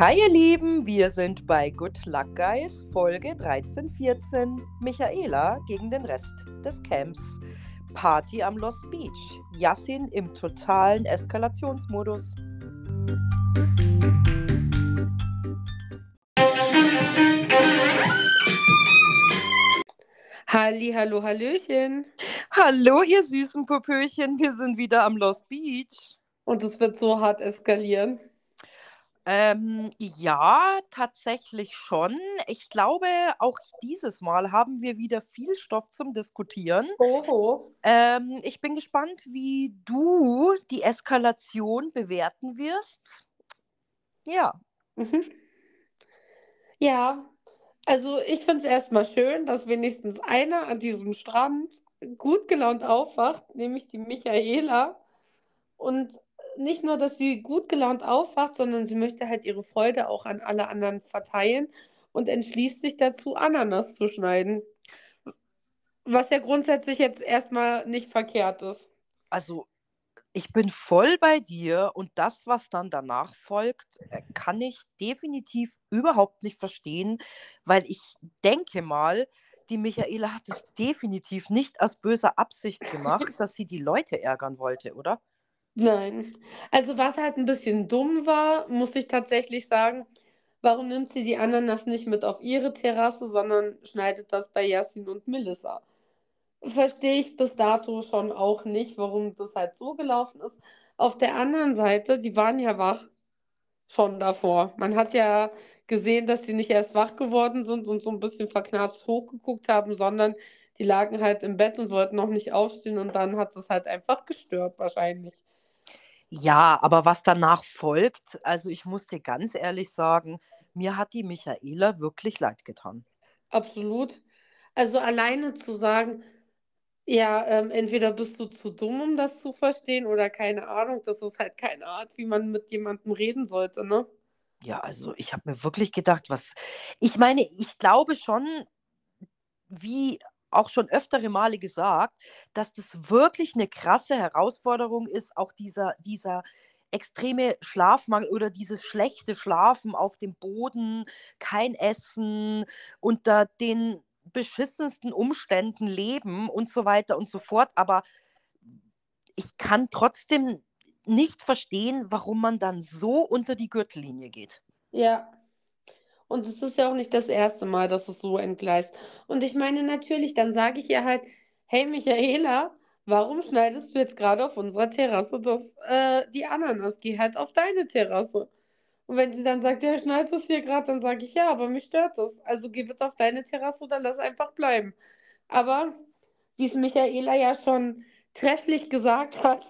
Hi ihr Lieben, wir sind bei Good Luck Guys, Folge 1314. Michaela gegen den Rest des Camps. Party am Lost Beach. Yassin im totalen Eskalationsmodus. Halli, hallo, hallöchen. Hallo ihr süßen Popöchen, wir sind wieder am Lost Beach. Und es wird so hart eskalieren. Ähm, ja, tatsächlich schon. Ich glaube, auch dieses Mal haben wir wieder viel Stoff zum Diskutieren. Oho. Ähm, ich bin gespannt, wie du die Eskalation bewerten wirst. Ja. Mhm. Ja, also ich finde es erstmal schön, dass wenigstens einer an diesem Strand gut gelaunt aufwacht, nämlich die Michaela. Und nicht nur, dass sie gut gelaunt aufwacht, sondern sie möchte halt ihre Freude auch an alle anderen verteilen und entschließt sich dazu, Ananas zu schneiden. Was ja grundsätzlich jetzt erstmal nicht verkehrt ist. Also, ich bin voll bei dir und das, was dann danach folgt, äh, kann ich definitiv überhaupt nicht verstehen, weil ich denke mal, die Michaela hat es definitiv nicht aus böser Absicht gemacht, dass sie die Leute ärgern wollte, oder? Nein. Also was halt ein bisschen dumm war, muss ich tatsächlich sagen, warum nimmt sie die Ananas nicht mit auf ihre Terrasse, sondern schneidet das bei Yasin und Melissa? Verstehe ich bis dato schon auch nicht, warum das halt so gelaufen ist. Auf der anderen Seite, die waren ja wach schon davor. Man hat ja gesehen, dass die nicht erst wach geworden sind und so ein bisschen verknarzt hochgeguckt haben, sondern die lagen halt im Bett und wollten noch nicht aufstehen und dann hat es halt einfach gestört wahrscheinlich. Ja, aber was danach folgt, also ich muss dir ganz ehrlich sagen, mir hat die Michaela wirklich leid getan. Absolut. Also alleine zu sagen, ja, ähm, entweder bist du zu dumm, um das zu verstehen, oder keine Ahnung, das ist halt keine Art, wie man mit jemandem reden sollte, ne? Ja, also ich habe mir wirklich gedacht, was. Ich meine, ich glaube schon, wie auch schon öftere Male gesagt, dass das wirklich eine krasse Herausforderung ist, auch dieser, dieser extreme Schlafmangel oder dieses schlechte Schlafen auf dem Boden, kein Essen, unter den beschissensten Umständen leben und so weiter und so fort. Aber ich kann trotzdem nicht verstehen, warum man dann so unter die Gürtellinie geht. Ja. Und es ist ja auch nicht das erste Mal, dass es so entgleist. Und ich meine natürlich, dann sage ich ihr halt, hey Michaela, warum schneidest du jetzt gerade auf unserer Terrasse das, äh, die Ananas? Geh halt auf deine Terrasse. Und wenn sie dann sagt, ja, schneidest es hier gerade, dann sage ich, ja, aber mich stört das. Also geh bitte auf deine Terrasse oder lass einfach bleiben. Aber, wie es Michaela ja schon trefflich gesagt hat,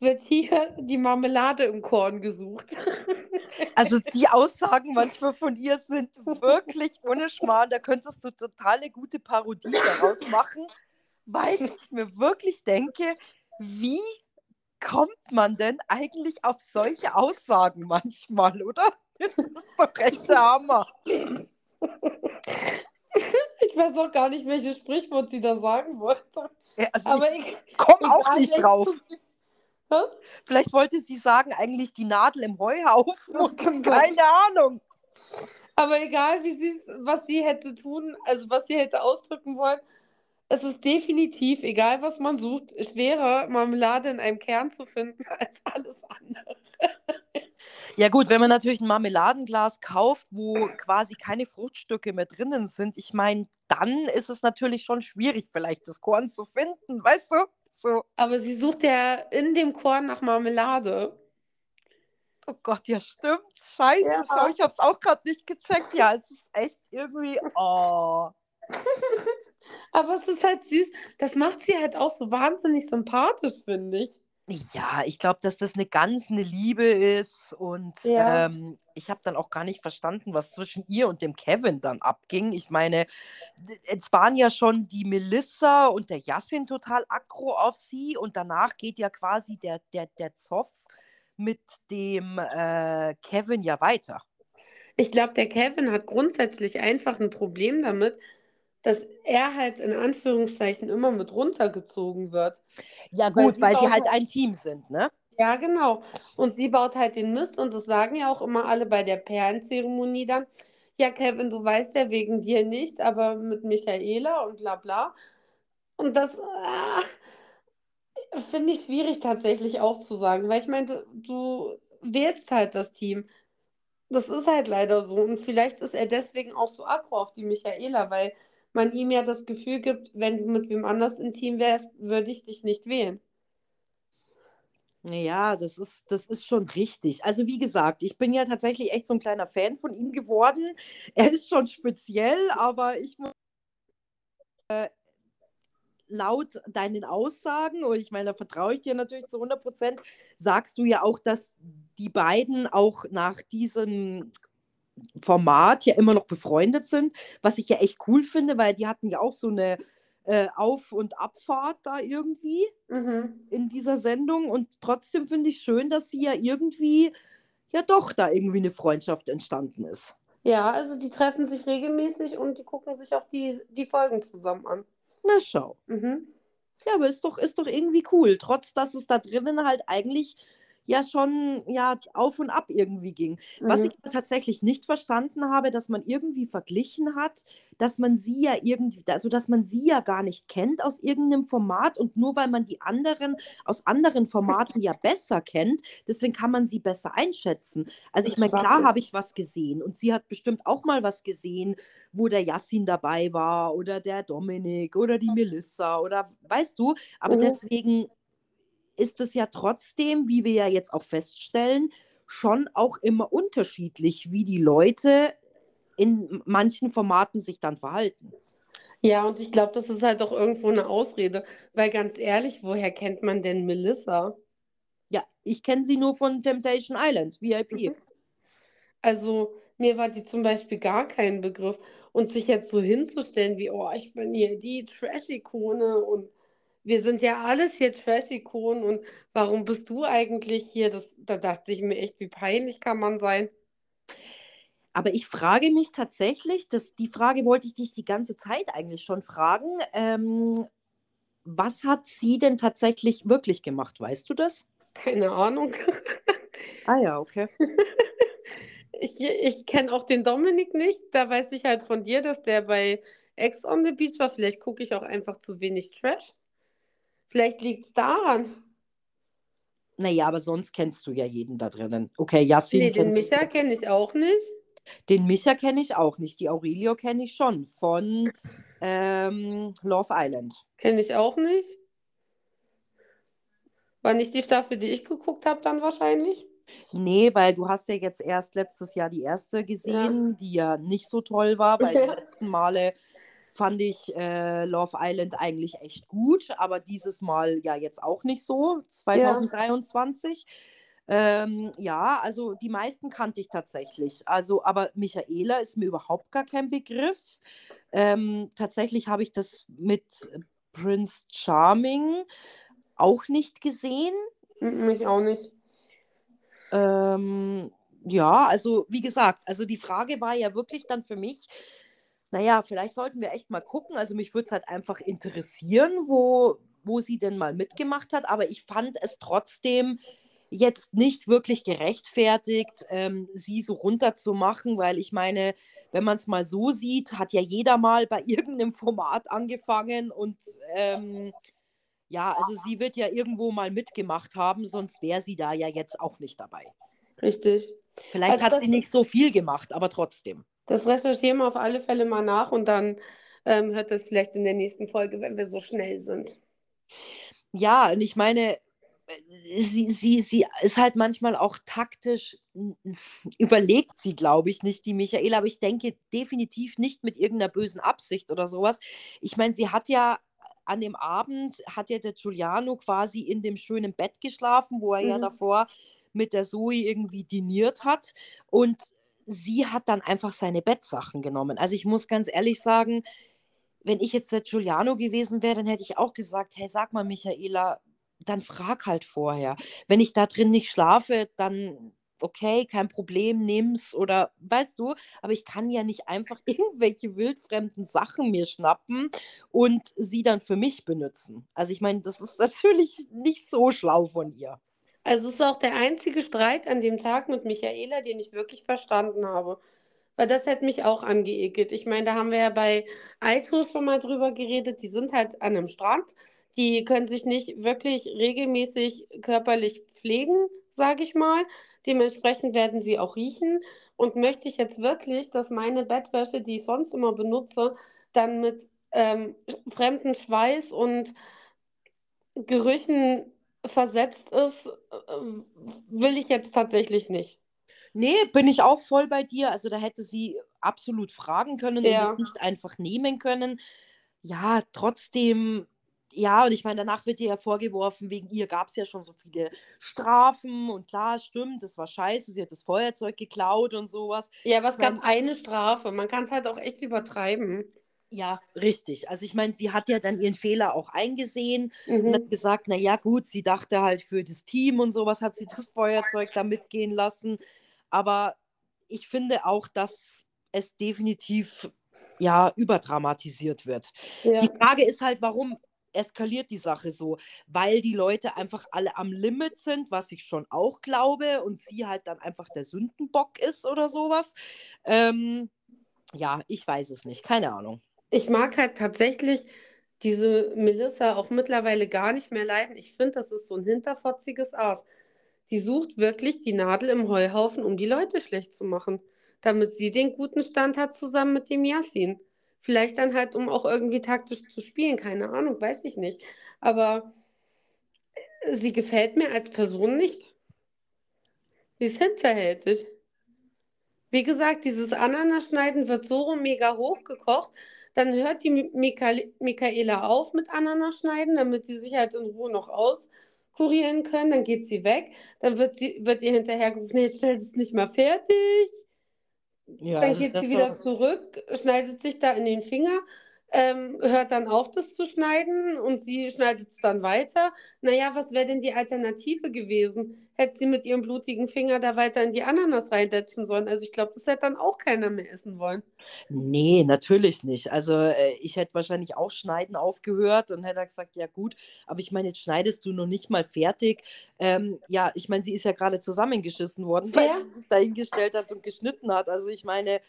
wird hier die Marmelade im Korn gesucht. Also die Aussagen manchmal von ihr sind wirklich ohne Schmarrn. Da könntest du total eine gute Parodie daraus machen, weil ich mir wirklich denke, wie kommt man denn eigentlich auf solche Aussagen manchmal, oder? Das ist doch echt der Hammer. Ich weiß auch gar nicht, welches Sprichwort sie da sagen wollte. Ja, also Aber ich ich komme auch nicht drauf. Hä? Vielleicht wollte sie sagen, eigentlich die Nadel im Heuhaufen. Sein. Keine Ahnung. Aber egal, wie sie was sie hätte tun, also was sie hätte ausdrücken wollen, es ist definitiv, egal was man sucht, schwerer, Marmelade in einem Kern zu finden als alles andere. Ja gut, wenn man natürlich ein Marmeladenglas kauft, wo quasi keine Fruchtstücke mehr drinnen sind, ich meine, dann ist es natürlich schon schwierig, vielleicht das Korn zu finden, weißt du? So, Aber sie sucht ja in dem Korn nach Marmelade. oh Gott, ja stimmt. Scheiße, Ja. schau, ich hab's auch gerade nicht gecheckt. Ja, es ist echt irgendwie, oh. Aber es ist halt süß. Das macht sie halt auch so wahnsinnig sympathisch, finde ich. Ja, ich glaube, dass das eine ganz eine Liebe ist und Ja. ähm, ich habe dann auch gar nicht verstanden, was zwischen ihr und dem Kevin dann abging. Ich meine, es waren ja schon die Melissa und der Yassin total aggro auf sie und danach geht ja quasi der, der, der Zoff mit dem äh, Kevin ja weiter. Ich glaube, der Kevin hat grundsätzlich einfach ein Problem damit, dass er halt in Anführungszeichen immer mit runtergezogen wird. Ja Weil gut, sie weil sie auch- halt ein Team sind, ne? Ja, genau. Und sie baut halt den Mist und das sagen ja auch immer alle bei der Perlenzeremonie dann. Ja, Kevin, du weißt ja wegen dir nicht, aber mit Michaela und bla bla. Und das ah, finde ich schwierig tatsächlich auch zu sagen, weil ich meine, du, du wählst halt das Team. Das ist halt leider so. Und vielleicht ist er deswegen auch so aggro auf die Michaela, weil man ihm ja das Gefühl gibt, wenn du mit wem anders im Team wärst, würde ich dich nicht wählen. Ja, das ist, das ist schon richtig. Also wie gesagt, ich bin ja tatsächlich echt so ein kleiner Fan von ihm geworden. Er ist schon speziell, aber ich muss äh, laut deinen Aussagen, und ich meine, da vertraue ich dir natürlich zu 100 Prozent, sagst du ja auch, dass die beiden auch nach diesem Format ja immer noch befreundet sind, was ich ja echt cool finde, weil die hatten ja auch so eine äh, Auf- und Abfahrt da irgendwie Mhm. in dieser Sendung und trotzdem finde ich schön, dass sie ja irgendwie, ja doch, da irgendwie eine Freundschaft entstanden ist. Ja, also die treffen sich regelmäßig und die gucken sich auch die, die Folgen zusammen an. Na schau. Mhm. Ja, aber ist doch, ist doch irgendwie cool, trotz dass es da drinnen halt eigentlich ja schon ja, auf und ab irgendwie ging. Was Mhm. ich aber tatsächlich nicht verstanden habe, dass man irgendwie verglichen hat, dass man sie ja irgendwie, also dass man sie ja gar nicht kennt aus irgendeinem Format und nur weil man die anderen aus anderen Formaten ja besser kennt, deswegen kann man sie besser einschätzen. Also ich meine, klar habe ich was gesehen und sie hat bestimmt auch mal was gesehen, wo der Yassin dabei war oder der Dominik oder die Melissa oder weißt du, aber Mhm. deswegen ist es ja trotzdem, wie wir ja jetzt auch feststellen, schon auch immer unterschiedlich, wie die Leute in manchen Formaten sich dann verhalten. Ja, und ich glaube, das ist halt auch irgendwo eine Ausrede, weil ganz ehrlich, woher kennt man denn Melissa? Ja, ich kenne sie nur von Temptation Island, VIP. Mhm. Also mir war die zum Beispiel gar kein Begriff. Und sich jetzt so hinzustellen wie, oh, ich bin hier die Trash-Ikone und wir sind ja alles hier Trash-Ikonen und warum bist du eigentlich hier? Das, da dachte ich mir echt, wie peinlich kann man sein? Aber ich frage mich tatsächlich, das, die Frage wollte ich dich die ganze Zeit eigentlich schon fragen. Ähm, was hat sie denn tatsächlich wirklich gemacht? Weißt du das? Keine Ahnung. Ah ja, okay. Ich, ich kenne auch den Dominik nicht. Da weiß ich halt von dir, dass der bei Ex on the Beach war. Vielleicht gucke ich auch einfach zu wenig Trash. Vielleicht liegt es daran. Naja, aber sonst kennst du ja jeden da drinnen. Okay, Yassin Nee, den. Micha kenne ich auch nicht. Den Micha kenne ich auch nicht. Die Aurelio kenne ich schon von ähm, Love Island. Kenne ich auch nicht. War nicht die Staffel, die ich geguckt habe, dann wahrscheinlich? Nee, weil du hast ja jetzt erst letztes Jahr die erste gesehen, die ja nicht so toll war, weil die Ja. letzten Male fand ich äh, Love Island eigentlich echt gut, aber dieses Mal ja jetzt auch nicht so, 2023. Ähm, ja, also die meisten kannte ich tatsächlich. Also, aber Michaela ist mir überhaupt gar kein Begriff. Ähm, tatsächlich habe ich das mit Prince Charming auch nicht gesehen. Mm, Mich auch nicht. Ähm, ja, also wie gesagt, also die Frage war ja wirklich dann für mich, naja, vielleicht sollten wir echt mal gucken. Also mich würde es halt einfach interessieren, wo, wo sie denn mal mitgemacht hat. Aber ich fand es trotzdem jetzt nicht wirklich gerechtfertigt, ähm, sie so runterzumachen, weil ich meine, wenn man es mal so sieht, hat ja jeder mal bei irgendeinem Format angefangen und ähm, ja, also sie wird ja irgendwo mal mitgemacht haben, sonst wäre sie da ja jetzt auch nicht dabei. Richtig. Vielleicht Also hat sie nicht so viel gemacht, aber trotzdem. Das recherchieren wir auf alle Fälle mal nach und dann ähm, hört das vielleicht in der nächsten Folge, wenn wir so schnell sind. Ja, und ich meine, äh, sie, sie, sie ist halt manchmal auch taktisch, überlegt sie, glaube ich, nicht, die Michaela, aber ich denke definitiv nicht mit irgendeiner bösen Absicht oder sowas. Ich meine, sie hat ja an dem Abend, hat ja der Giuliano quasi in dem schönen Bett geschlafen, wo er ja Mhm. davor mit der Zoe irgendwie diniert hat. Und sie hat dann einfach seine Bettsachen genommen. Also ich muss ganz ehrlich sagen, wenn ich jetzt der Giuliano gewesen wäre, dann hätte ich auch gesagt, hey, sag mal, Michaela, dann frag halt vorher. Wenn ich da drin nicht schlafe, dann okay, kein Problem, nimm's oder weißt du, aber ich kann ja nicht einfach irgendwelche wildfremden Sachen mir schnappen und sie dann für mich benutzen. Also ich meine, das ist natürlich nicht so schlau von ihr. Also es ist auch der einzige Streit an dem Tag mit Michaela, den ich wirklich verstanden habe. Weil das hätte mich auch angeekelt. Ich meine, da haben wir ja bei Aito schon mal drüber geredet. Die sind halt an einem Strand. Die können sich nicht wirklich regelmäßig körperlich pflegen, sage ich mal. Dementsprechend werden sie auch riechen. Und möchte ich jetzt wirklich, dass meine Bettwäsche, die ich sonst immer benutze, dann mit ähm, fremden Schweiß und Gerüchen versetzt ist, äh, will ich jetzt tatsächlich nicht. Nee, bin ich auch voll bei dir. Also da hätte sie absolut fragen können Ja. und es nicht einfach nehmen können. Ja, trotzdem, ja, und ich meine, danach wird ihr ja vorgeworfen, wegen ihr gab es ja schon so viele Strafen und klar, stimmt, das war scheiße, sie hat das Feuerzeug geklaut und sowas. Ja, aber es Ich meine, gab eine Strafe. Man kann es halt auch echt übertreiben. Ja, richtig. Also ich meine, sie hat ja dann ihren Fehler auch eingesehen und hat Mhm. gesagt, na ja, gut, sie dachte halt für das Team und sowas hat sie das Feuerzeug da mitgehen lassen. Aber ich finde auch, dass es definitiv ja überdramatisiert wird. Die Ja. Frage ist halt, warum eskaliert die Sache so? Weil die Leute einfach alle am Limit sind, was ich schon auch glaube, und sie halt dann einfach der Sündenbock ist oder sowas. Ähm, ja, ich weiß es nicht, keine Ahnung. Ich mag halt tatsächlich diese Melissa auch mittlerweile gar nicht mehr leiden. Ich finde, das ist so ein hinterfotziges Aas. Die sucht wirklich die Nadel im Heuhaufen, um die Leute schlecht zu machen, damit sie den guten Stand hat zusammen mit dem Yassin. Vielleicht dann halt, um auch irgendwie taktisch zu spielen, keine Ahnung, weiß ich nicht. Aber sie gefällt mir als Person nicht. Sie ist hinterhältig. Wie gesagt, dieses Ananaschneiden wird so mega hochgekocht. Dann hört die Mi- Michael- Michaela auf mit Ananaschneiden, damit sie sich halt in Ruhe noch auskurieren können. Dann geht sie weg. Dann wird, sie, wird ihr hinterhergerufen, nee, jetzt schnell ist nicht mehr fertig. Ja, Dann also geht sie wieder zurück, schneidet sich da in den Finger, ähm, hört dann auf, das zu schneiden und sie schneidet es dann weiter. Naja, was wäre denn die Alternative gewesen? Hätte sie mit ihrem blutigen Finger da weiter in die Ananas reinsetzen sollen? Also ich glaube, das hätte dann auch keiner mehr essen wollen. Nee, natürlich nicht. Also äh, ich hätte wahrscheinlich auch schneiden aufgehört und hätte gesagt, ja gut, aber ich meine, jetzt schneidest du noch nicht mal fertig. Ähm, ja, ich meine, sie ist ja gerade zusammengeschissen worden, weil Ja. sie sich dahingestellt hat und geschnitten hat. Also ich meine,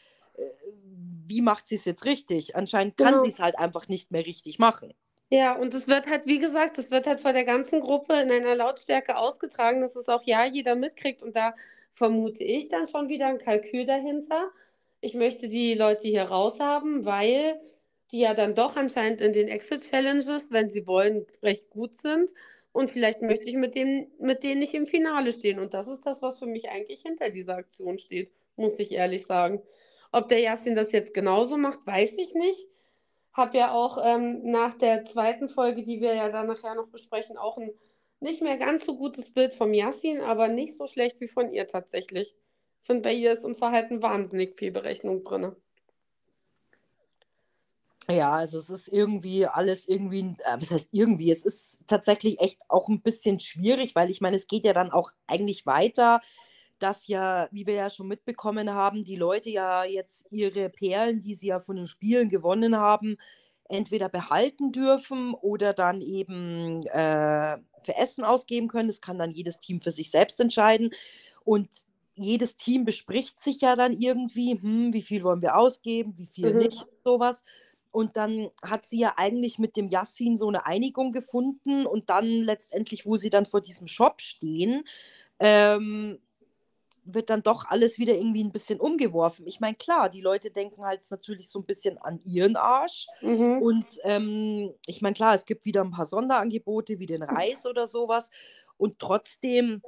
wie macht sie es jetzt richtig? Anscheinend kann Genau. sie es halt einfach nicht mehr richtig machen. Ja, und es wird halt, wie gesagt, es wird halt vor der ganzen Gruppe in einer Lautstärke ausgetragen, dass es auch ja jeder mitkriegt. Und da vermute ich dann schon wieder ein Kalkül dahinter. Ich möchte die Leute hier raushaben, weil die ja dann doch anscheinend in den Exit-Challenges, wenn sie wollen, recht gut sind. Und vielleicht möchte ich mit dem, mit denen nicht im Finale stehen. Und das ist das, was für mich eigentlich hinter dieser Aktion steht, muss ich ehrlich sagen. Ob der Yassin das jetzt genauso macht, weiß ich nicht. Hab ja auch ähm, nach der zweiten Folge, die wir ja dann nachher noch besprechen, auch ein nicht mehr ganz so gutes Bild vom Yassin, aber nicht so schlecht wie von ihr tatsächlich. Ich finde, bei ihr ist im Verhalten wahnsinnig viel Berechnung drin. Ja, also es ist irgendwie alles irgendwie, äh, was heißt irgendwie, es ist tatsächlich echt auch ein bisschen schwierig, weil ich meine, es geht ja dann auch eigentlich weiter, dass ja, wie wir ja schon mitbekommen haben, die Leute ja jetzt ihre Perlen, die sie ja von den Spielen gewonnen haben, entweder behalten dürfen oder dann eben äh, für Essen ausgeben können. Das kann dann jedes Team für sich selbst entscheiden. Und jedes Team bespricht sich ja dann irgendwie, hm, wie viel wollen wir ausgeben, wie viel Mhm. nicht, sowas. Und dann hat sie ja eigentlich mit dem Yassin so eine Einigung gefunden und dann letztendlich, wo sie dann vor diesem Shop stehen, ähm, wird dann doch alles wieder irgendwie ein bisschen umgeworfen. Ich meine, klar, die Leute denken halt natürlich so ein bisschen an ihren Arsch. Mhm. Und ähm, ich meine, klar, es gibt wieder ein paar Sonderangebote wie den Reis oder sowas. Und trotzdem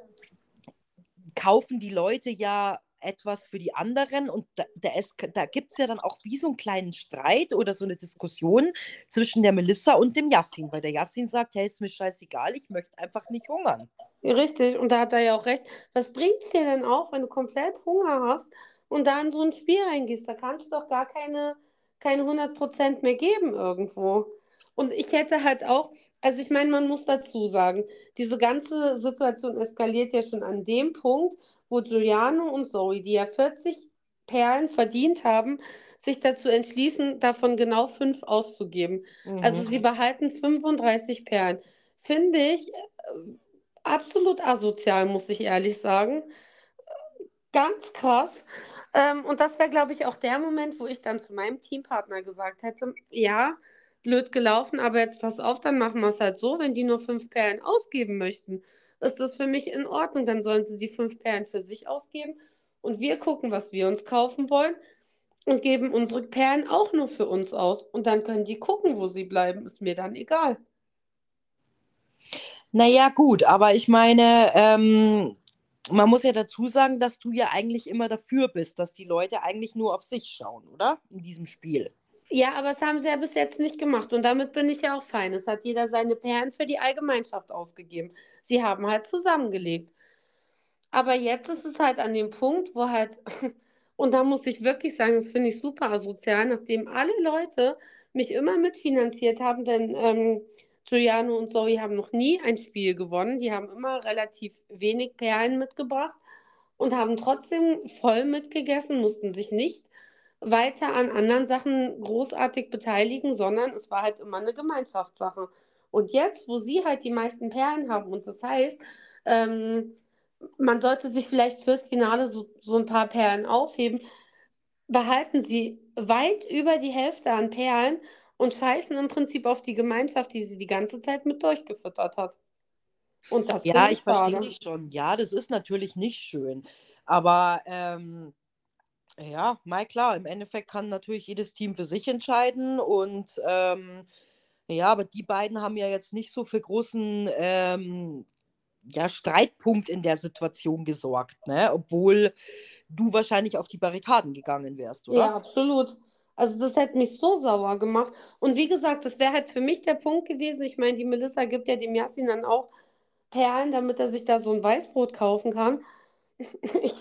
kaufen die Leute ja etwas für die anderen und da, da, da gibt es ja dann auch wie so einen kleinen Streit oder so eine Diskussion zwischen der Melissa und dem Yassin, weil der Yassin sagt, hey, ist mir scheißegal, ich möchte einfach nicht hungern. Richtig, und da hat er ja auch recht. Was bringt dir denn auch, wenn du komplett Hunger hast und da in so ein Spiel reingehst? Da kannst du doch gar keine, keine 100% mehr geben irgendwo. Und ich hätte halt auch, also ich meine, man muss dazu sagen, diese ganze Situation eskaliert ja schon an dem Punkt, wo Giuliano und Zoe, die ja 40 Perlen verdient haben, sich dazu entschließen, davon genau fünf auszugeben. Mhm. Also sie behalten 35 Perlen. Finde ich, absolut asozial, muss ich ehrlich sagen. Ganz krass. Ähm, und das wäre, glaube ich, auch der Moment, wo ich dann zu meinem Teampartner gesagt hätte, ja, blöd gelaufen, aber jetzt pass auf, dann machen wir es halt so, wenn die nur fünf Perlen ausgeben möchten, ist das für mich in Ordnung. Dann sollen sie die fünf Perlen für sich ausgeben und wir gucken, was wir uns kaufen wollen und geben unsere Perlen auch nur für uns aus. Und dann können die gucken, wo sie bleiben. Ist mir dann egal. Naja, gut, aber ich meine, ähm, man muss ja dazu sagen, dass du ja eigentlich immer dafür bist, dass die Leute eigentlich nur auf sich schauen, oder? In diesem Spiel. Ja, aber das haben sie ja bis jetzt nicht gemacht. Und damit bin ich ja auch fein. Es hat jeder seine Perlen für die Allgemeinschaft ausgegeben. Sie haben halt zusammengelegt. Aber jetzt ist es halt an dem Punkt, wo halt, und da muss ich wirklich sagen, das finde ich super asozial, nachdem alle Leute mich immer mitfinanziert haben, denn ähm, Giuliano und Zoe haben noch nie ein Spiel gewonnen. Die haben immer relativ wenig Perlen mitgebracht und haben trotzdem voll mitgegessen, mussten sich nicht weiter an anderen Sachen großartig beteiligen, sondern es war halt immer eine Gemeinschaftssache. Und jetzt, wo sie halt die meisten Perlen haben und das heißt, ähm, man sollte sich vielleicht fürs Finale so, so ein paar Perlen aufheben, behalten sie weit über die Hälfte an Perlen und scheißen im Prinzip auf die Gemeinschaft, die sie die ganze Zeit mit durchgefüttert hat. Und das ja, ich, verstehe dich schon. Ja, das ist natürlich nicht schön. Aber ähm, ja, mal klar, im Endeffekt kann natürlich jedes Team für sich entscheiden. Und ähm, ja, aber die beiden haben ja jetzt nicht so für großen ähm, ja, Streitpunkt in der Situation gesorgt, ne? Obwohl du wahrscheinlich auf die Barrikaden gegangen wärst, oder? Ja, absolut. Also das hätte mich so sauer gemacht. Und wie gesagt, das wäre halt für mich der Punkt gewesen. Ich meine, die Melissa gibt ja dem Yassin dann auch Perlen, damit er sich da so ein Weißbrot kaufen kann. Ich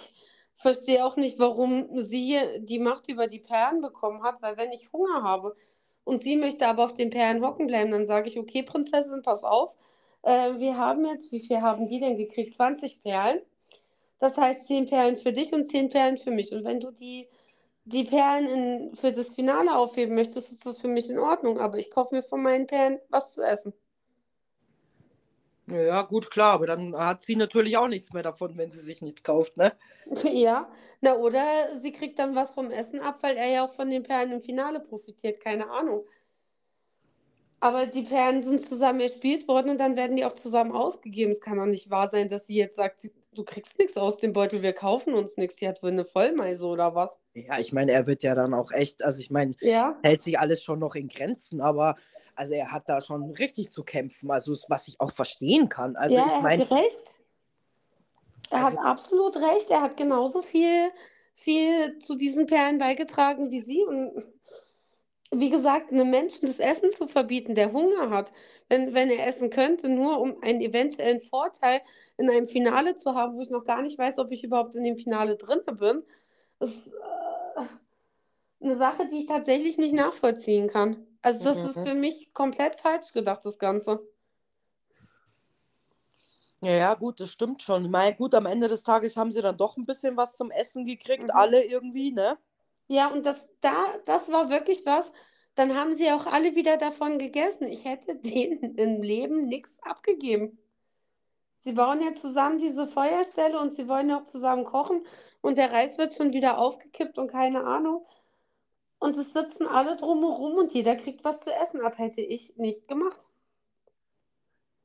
verstehe auch nicht, warum sie die Macht über die Perlen bekommen hat, weil wenn ich Hunger habe und sie möchte aber auf den Perlen hocken bleiben, dann sage ich, okay, Prinzessin, pass auf. Äh, wir haben jetzt, wie viel haben die denn gekriegt? 20 Perlen. Das heißt 10 Perlen für dich und 10 Perlen für mich. Und wenn du die die Perlen in, für das Finale aufheben möchtest, ist das für mich in Ordnung. Aber ich kaufe mir von meinen Perlen was zu essen. Ja, gut, klar, aber dann hat sie natürlich auch nichts mehr davon, wenn sie sich nichts kauft, ne? Ja, na oder sie kriegt dann was vom Essen ab, weil er ja auch von den Perlen im Finale profitiert, keine Ahnung. Aber die Perlen sind zusammen erspielt worden und dann werden die auch zusammen ausgegeben. Es kann doch nicht wahr sein, dass sie jetzt sagt, du kriegst nichts aus dem Beutel, wir kaufen uns nichts. Sie hat wohl eine Vollmeise oder was? Ja, ich meine, er wird ja dann auch echt, also ich meine, ja. hält sich alles schon noch in Grenzen, aber also er hat da schon richtig zu kämpfen, also was ich auch verstehen kann. Also ja, ich mein, hat recht. Er also, hat absolut recht. Er hat genauso viel, viel zu diesen Perlen beigetragen wie sie. Und wie gesagt, einem Menschen das Essen zu verbieten, der Hunger hat, wenn, wenn er essen könnte, nur um einen eventuellen Vorteil in einem Finale zu haben, wo ich noch gar nicht weiß, ob ich überhaupt in dem Finale drin bin, ist äh, eine Sache, die ich tatsächlich nicht nachvollziehen kann. Also das mhm. ist für mich komplett falsch gedacht, das Ganze. Ja, ja, gut, das stimmt schon. Mal gut, am Ende des Tages haben sie dann doch ein bisschen was zum Essen gekriegt, mhm. alle irgendwie, ne? Ja, und das, da, das war wirklich was. Dann haben sie auch alle wieder davon gegessen. Ich hätte denen im Leben nichts abgegeben. Sie bauen ja zusammen diese Feuerstelle und sie wollen ja auch zusammen kochen und der Reis wird schon wieder aufgekippt und keine Ahnung. Und es sitzen alle drumherum und jeder kriegt was zu essen ab. Hätte ich nicht gemacht.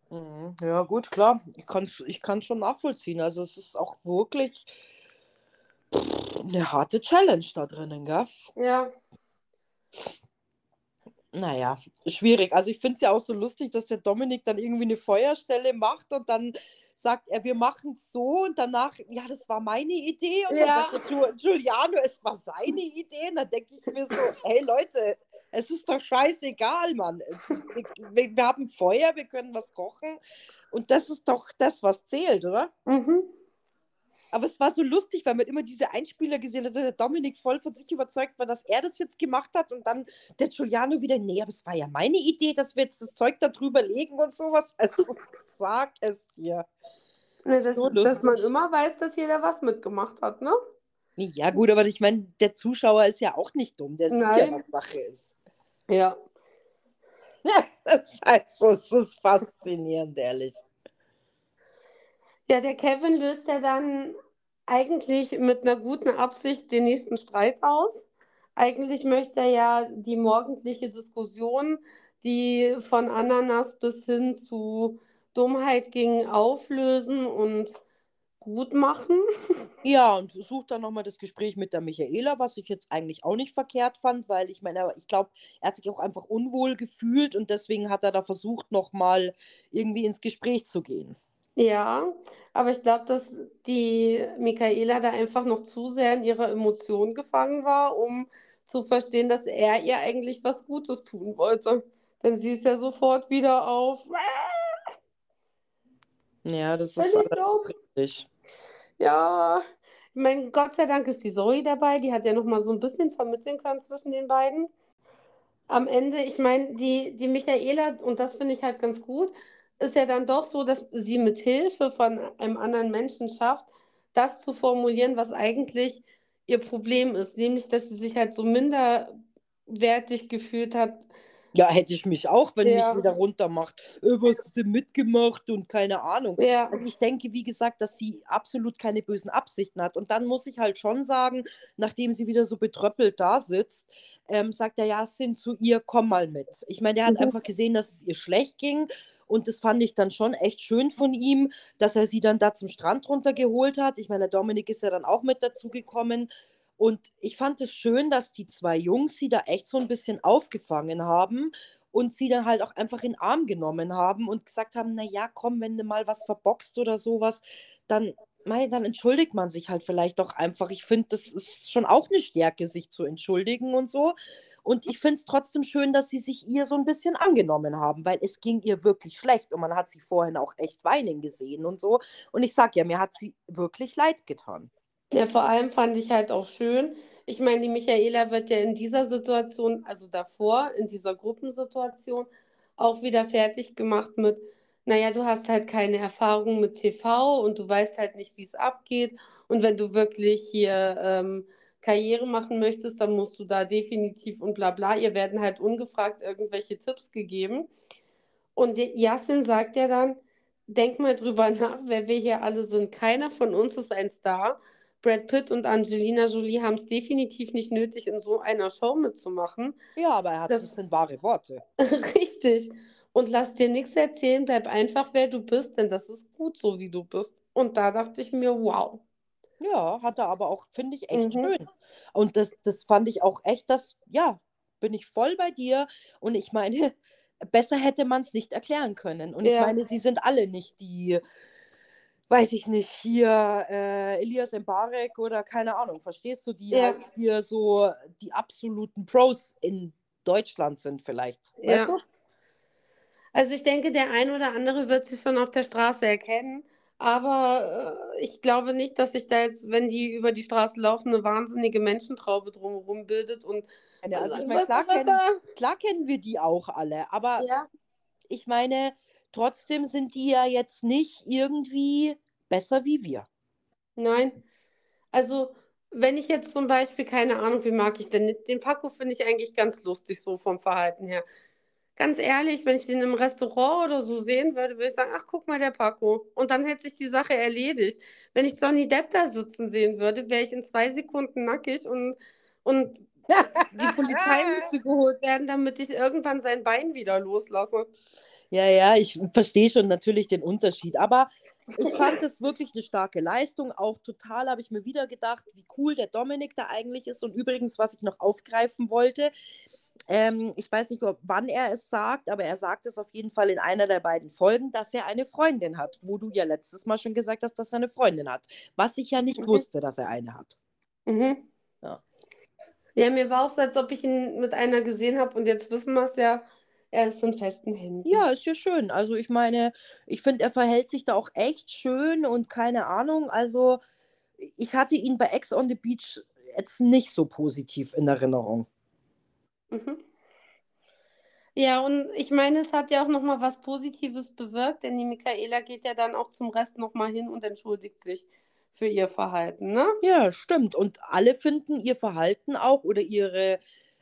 Mhm. Ja, gut, klar. Ich kann es ich schon nachvollziehen. Also es ist auch wirklich eine harte Challenge da drinnen, gell? Ja. Naja, schwierig. Also ich finde es ja auch so lustig, dass der Dominik dann irgendwie eine Feuerstelle macht und dann sagt er, wir machen es so und danach, ja, das war meine Idee und ja. dann sagt Giuliano, es war seine Idee und dann denke ich mir so, hey Leute, es ist doch scheißegal, Mann. Wir, wir, haben Feuer, wir können was kochen und das ist doch das, was zählt, oder? Mhm. Aber es war so lustig, weil man immer diese Einspieler gesehen hat, der Dominik voll von sich überzeugt war, dass er das jetzt gemacht hat und dann der Giuliano wieder, nee, aber es war ja meine Idee, dass wir jetzt das Zeug da drüber legen und sowas. Also, sag es dir. Ne, das, so dass man immer weiß, dass jeder was mitgemacht hat, ne? Ja, gut, aber ich meine, der Zuschauer ist ja auch nicht dumm, der sieht Nein. ja, was Sache ist. Ja. Ja, das heißt, es ist faszinierend, ehrlich. Ja, der Kevin löst ja dann eigentlich mit einer guten Absicht den nächsten Streit aus. Eigentlich möchte er ja die morgendliche Diskussion, die von Ananas bis hin zu Dummheit ging, auflösen und gut machen. Ja, und sucht dann nochmal das Gespräch mit der Michaela, was ich jetzt eigentlich auch nicht verkehrt fand, weil ich meine, ich glaube, er hat sich auch einfach unwohl gefühlt und deswegen hat er da versucht, nochmal irgendwie ins Gespräch zu gehen. Ja, aber ich glaube, dass die Michaela da einfach noch zu sehr in ihrer Emotion gefangen war, um zu verstehen, dass er ihr eigentlich was Gutes tun wollte. Denn sie ist ja sofort wieder auf. Ja, das ist richtig. Ja, ich meine, Gott sei Dank ist die Zoe dabei, die hat ja noch mal so ein bisschen vermitteln können zwischen den beiden. Am Ende, ich meine, die, die Michaela, und das finde ich halt ganz gut, ist ja dann doch so, dass sie mit Hilfe von einem anderen Menschen schafft, das zu formulieren, was eigentlich ihr Problem ist, nämlich, dass sie sich halt so minderwertig gefühlt hat. Ja, hätte ich mich auch, wenn Ja. mich wieder runtermacht. Äh, was hast du denn mitgemacht und keine Ahnung. Ja, Also ich denke, wie gesagt, dass sie absolut keine bösen Absichten hat. Und dann muss ich halt schon sagen, nachdem sie wieder so betröppelt da sitzt, ähm, sagt der Yasin zu ihr, komm mal mit. Ich meine, der hat Mhm. einfach gesehen, dass es ihr schlecht ging. Und das fand ich dann schon echt schön von ihm, dass er sie dann da zum Strand runtergeholt hat. Ich meine, der Dominik ist ja dann auch mit dazugekommen. Und ich fand es schön, dass die zwei Jungs sie da echt so ein bisschen aufgefangen haben und sie dann halt auch einfach in den Arm genommen haben und gesagt haben, na ja, komm, wenn du mal was verboxt oder sowas, dann, mei, dann entschuldigt man sich halt vielleicht doch einfach. Ich finde, das ist schon auch eine Stärke, sich zu entschuldigen und so. Und ich finde es trotzdem schön, dass sie sich ihr so ein bisschen angenommen haben, weil es ging ihr wirklich schlecht und man hat sie vorhin auch echt weinen gesehen und so. Und ich sag ja, mir hat sie wirklich leid getan. Ja, vor allem fand ich halt auch schön. Ich meine, die Michaela wird ja in dieser Situation, also davor, in dieser Gruppensituation, auch wieder fertig gemacht mit, naja, du hast halt keine Erfahrung mit TV und du weißt halt nicht, wie es abgeht. Und wenn du wirklich hier ähm, Karriere machen möchtest, dann musst du da definitiv und bla bla. Ihr werden halt ungefragt irgendwelche Tipps gegeben. Und Jasin sagt ja dann, denk mal drüber nach, wer wir hier alle sind. Keiner von uns ist ein Star. Brad Pitt und Angelina Jolie haben es definitiv nicht nötig, in so einer Show mitzumachen. Ja, aber er hat, Das- das sind wahre Worte. Richtig. Und lass dir nichts erzählen, bleib einfach wer du bist, denn das ist gut so, wie du bist. Und da dachte ich mir, wow. Ja, hat er aber auch, finde ich, echt Mhm. schön. Und das, das fand ich auch echt, das, ja, bin ich voll bei dir. Und ich meine, besser hätte man es nicht erklären können. Und ich Ja. meine, sie sind alle nicht die, weiß ich nicht, hier äh, Elias Mbarek oder keine Ahnung, verstehst du, die Ja. halt hier so die absoluten Pros in Deutschland sind vielleicht. Ja. Weißt du? Also ich denke, der ein oder andere wird sie schon auf der Straße erkennen. Aber äh, ich glaube nicht, dass sich da jetzt, wenn die über die Straße laufen, eine wahnsinnige Menschentraube drumherum bildet. Und Also ich sagen, meine, klar kennen, klar kennen wir die auch alle, aber Ja. ich meine, trotzdem sind die ja jetzt nicht irgendwie besser wie wir. Nein. Also, wenn ich jetzt zum Beispiel, keine Ahnung, wie mag ich denn? Den Paco finde ich eigentlich ganz lustig, so vom Verhalten her. Ganz ehrlich, wenn ich den im Restaurant oder so sehen würde, würde ich sagen, ach, guck mal, der Paco. Und dann hätte sich die Sache erledigt. Wenn ich Johnny Depp da sitzen sehen würde, wäre ich in zwei Sekunden nackig und, und die Polizei müsste geholt werden, damit ich irgendwann sein Bein wieder loslasse. Ja, ja, ich verstehe schon natürlich den Unterschied, aber ich fand es wirklich eine starke Leistung. Auch total habe ich mir wieder gedacht, wie cool der Dominik da eigentlich ist. Und übrigens, was ich noch aufgreifen wollte, ähm, ich weiß nicht, ob, wann er es sagt, aber er sagt es auf jeden Fall in einer der beiden Folgen, dass er eine Freundin hat, wo du ja letztes Mal schon gesagt hast, dass er eine Freundin hat. Was ich ja nicht Mhm. wusste, dass er eine hat. Mhm. Ja. Ja, mir war auch so, als ob ich ihn mit einer gesehen habe und jetzt wissen wir es ja, er ist in festen Händen. Ja, ist ja schön. Also ich meine, ich finde, er verhält sich da auch echt schön und keine Ahnung. Also ich hatte ihn bei Ex on the Beach jetzt nicht so positiv in Erinnerung. Mhm. Ja, und ich meine, es hat ja auch nochmal was Positives bewirkt, denn die Michaela geht ja dann auch zum Rest nochmal hin und entschuldigt sich für ihr Verhalten, ne? Ja, stimmt. Und alle finden ihr Verhalten auch oder ihre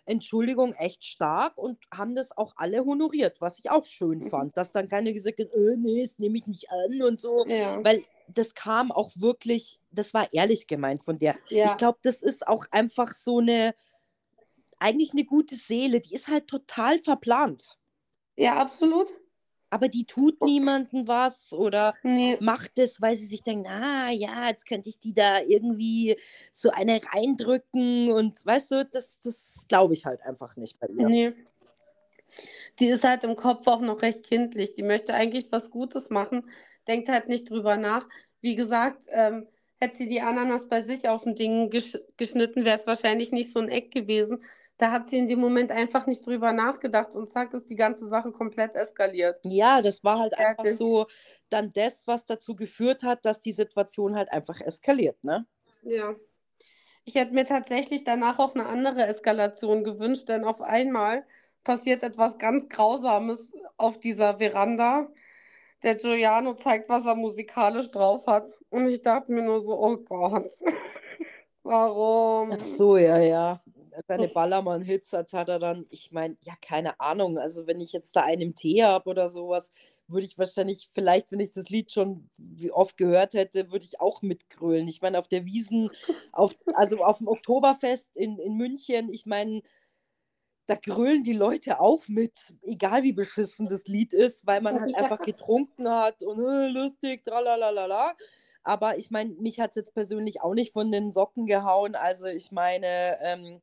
Entschuldigung, echt stark und haben das auch alle honoriert, was ich auch schön Mhm. fand, dass dann keiner gesagt hat, äh, nee, das nehme ich nicht an und so, Ja. weil das kam auch wirklich, das war ehrlich gemeint von der. Ich Ja. glaube, das ist auch einfach so eine, eigentlich eine gute Seele, die ist halt total verplant. Ja, absolut. Aber die tut niemandem was oder Ne. macht es, weil sie sich denkt, ah ja, jetzt könnte ich die da irgendwie so eine reindrücken und weißt du, das, das glaube ich halt einfach nicht bei ihr. Ne. Die ist halt im Kopf auch noch recht kindlich. Die möchte eigentlich was Gutes machen, denkt halt nicht drüber nach. Wie gesagt, ähm, hätte sie die Ananas bei sich auf dem Ding gesch geschnitten, wäre es wahrscheinlich nicht so ein Eck gewesen. Da hat sie in dem Moment einfach nicht drüber nachgedacht und zack, ist die ganze Sache komplett eskaliert. Ja, das war halt einfach Fertig. so dann das, was dazu geführt hat, dass die Situation halt einfach eskaliert, ne? Ja. Ich hätte mir tatsächlich danach auch eine andere Eskalation gewünscht, denn auf einmal passiert etwas ganz Grausames auf dieser Veranda. Der Giuliano zeigt, was er musikalisch drauf hat. Und ich dachte mir nur so, oh Gott, warum? Ach so, ja, ja. Seine Ballermann-Hits hat hat er dann, ich meine, ja, keine Ahnung. Also, wenn ich jetzt da einen im Tee habe oder sowas, würde ich wahrscheinlich, vielleicht, wenn ich das Lied schon wie oft gehört hätte, würde ich auch mitgrölen. Ich meine, auf der Wiesen, auf, also auf dem Oktoberfest in, in München, ich meine, da grölen die Leute auch mit, egal wie beschissen das Lied ist, weil man halt Ja. einfach getrunken hat und äh, lustig, tralalala. Aber ich meine, mich hat es jetzt persönlich auch nicht von den Socken gehauen. Also ich meine, ähm,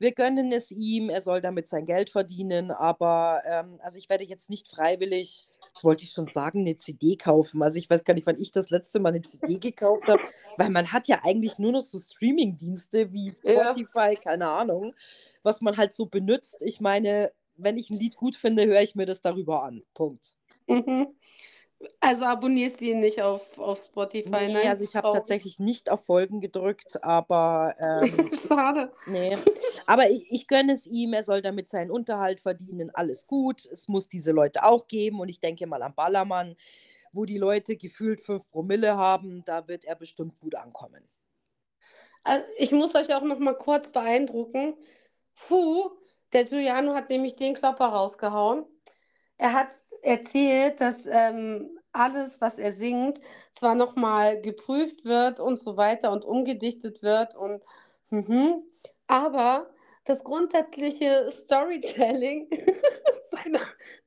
wir gönnen es ihm, er soll damit sein Geld verdienen, aber ähm, also ich werde jetzt nicht freiwillig, das wollte ich schon sagen, eine CD kaufen. Also ich weiß gar nicht, wann ich das letzte Mal eine CD gekauft habe, weil man hat ja eigentlich nur noch so Streaming-Dienste wie Ja. Spotify, keine Ahnung, was man halt so benutzt. Ich meine, wenn ich ein Lied gut finde, höre ich mir das darüber an. Punkt. Mhm. Also abonnierst du ihn nicht auf, auf Spotify? Nee, Nein, also ich habe tatsächlich nicht auf Folgen gedrückt, aber ähm, Schade. nee. Aber ich, ich gönne es ihm, er soll damit seinen Unterhalt verdienen, alles gut. Es muss diese Leute auch geben und ich denke mal an Ballermann, wo die Leute gefühlt 5 Promille haben, da wird er bestimmt gut ankommen. Also ich muss euch auch noch mal kurz beeindrucken. Puh, der Giuliano hat nämlich den Klopper rausgehauen. Er hat erzählt, dass ähm, alles, was er singt, zwar noch mal geprüft wird und so weiter und umgedichtet wird und mhm, aber das grundsätzliche Storytelling seiner,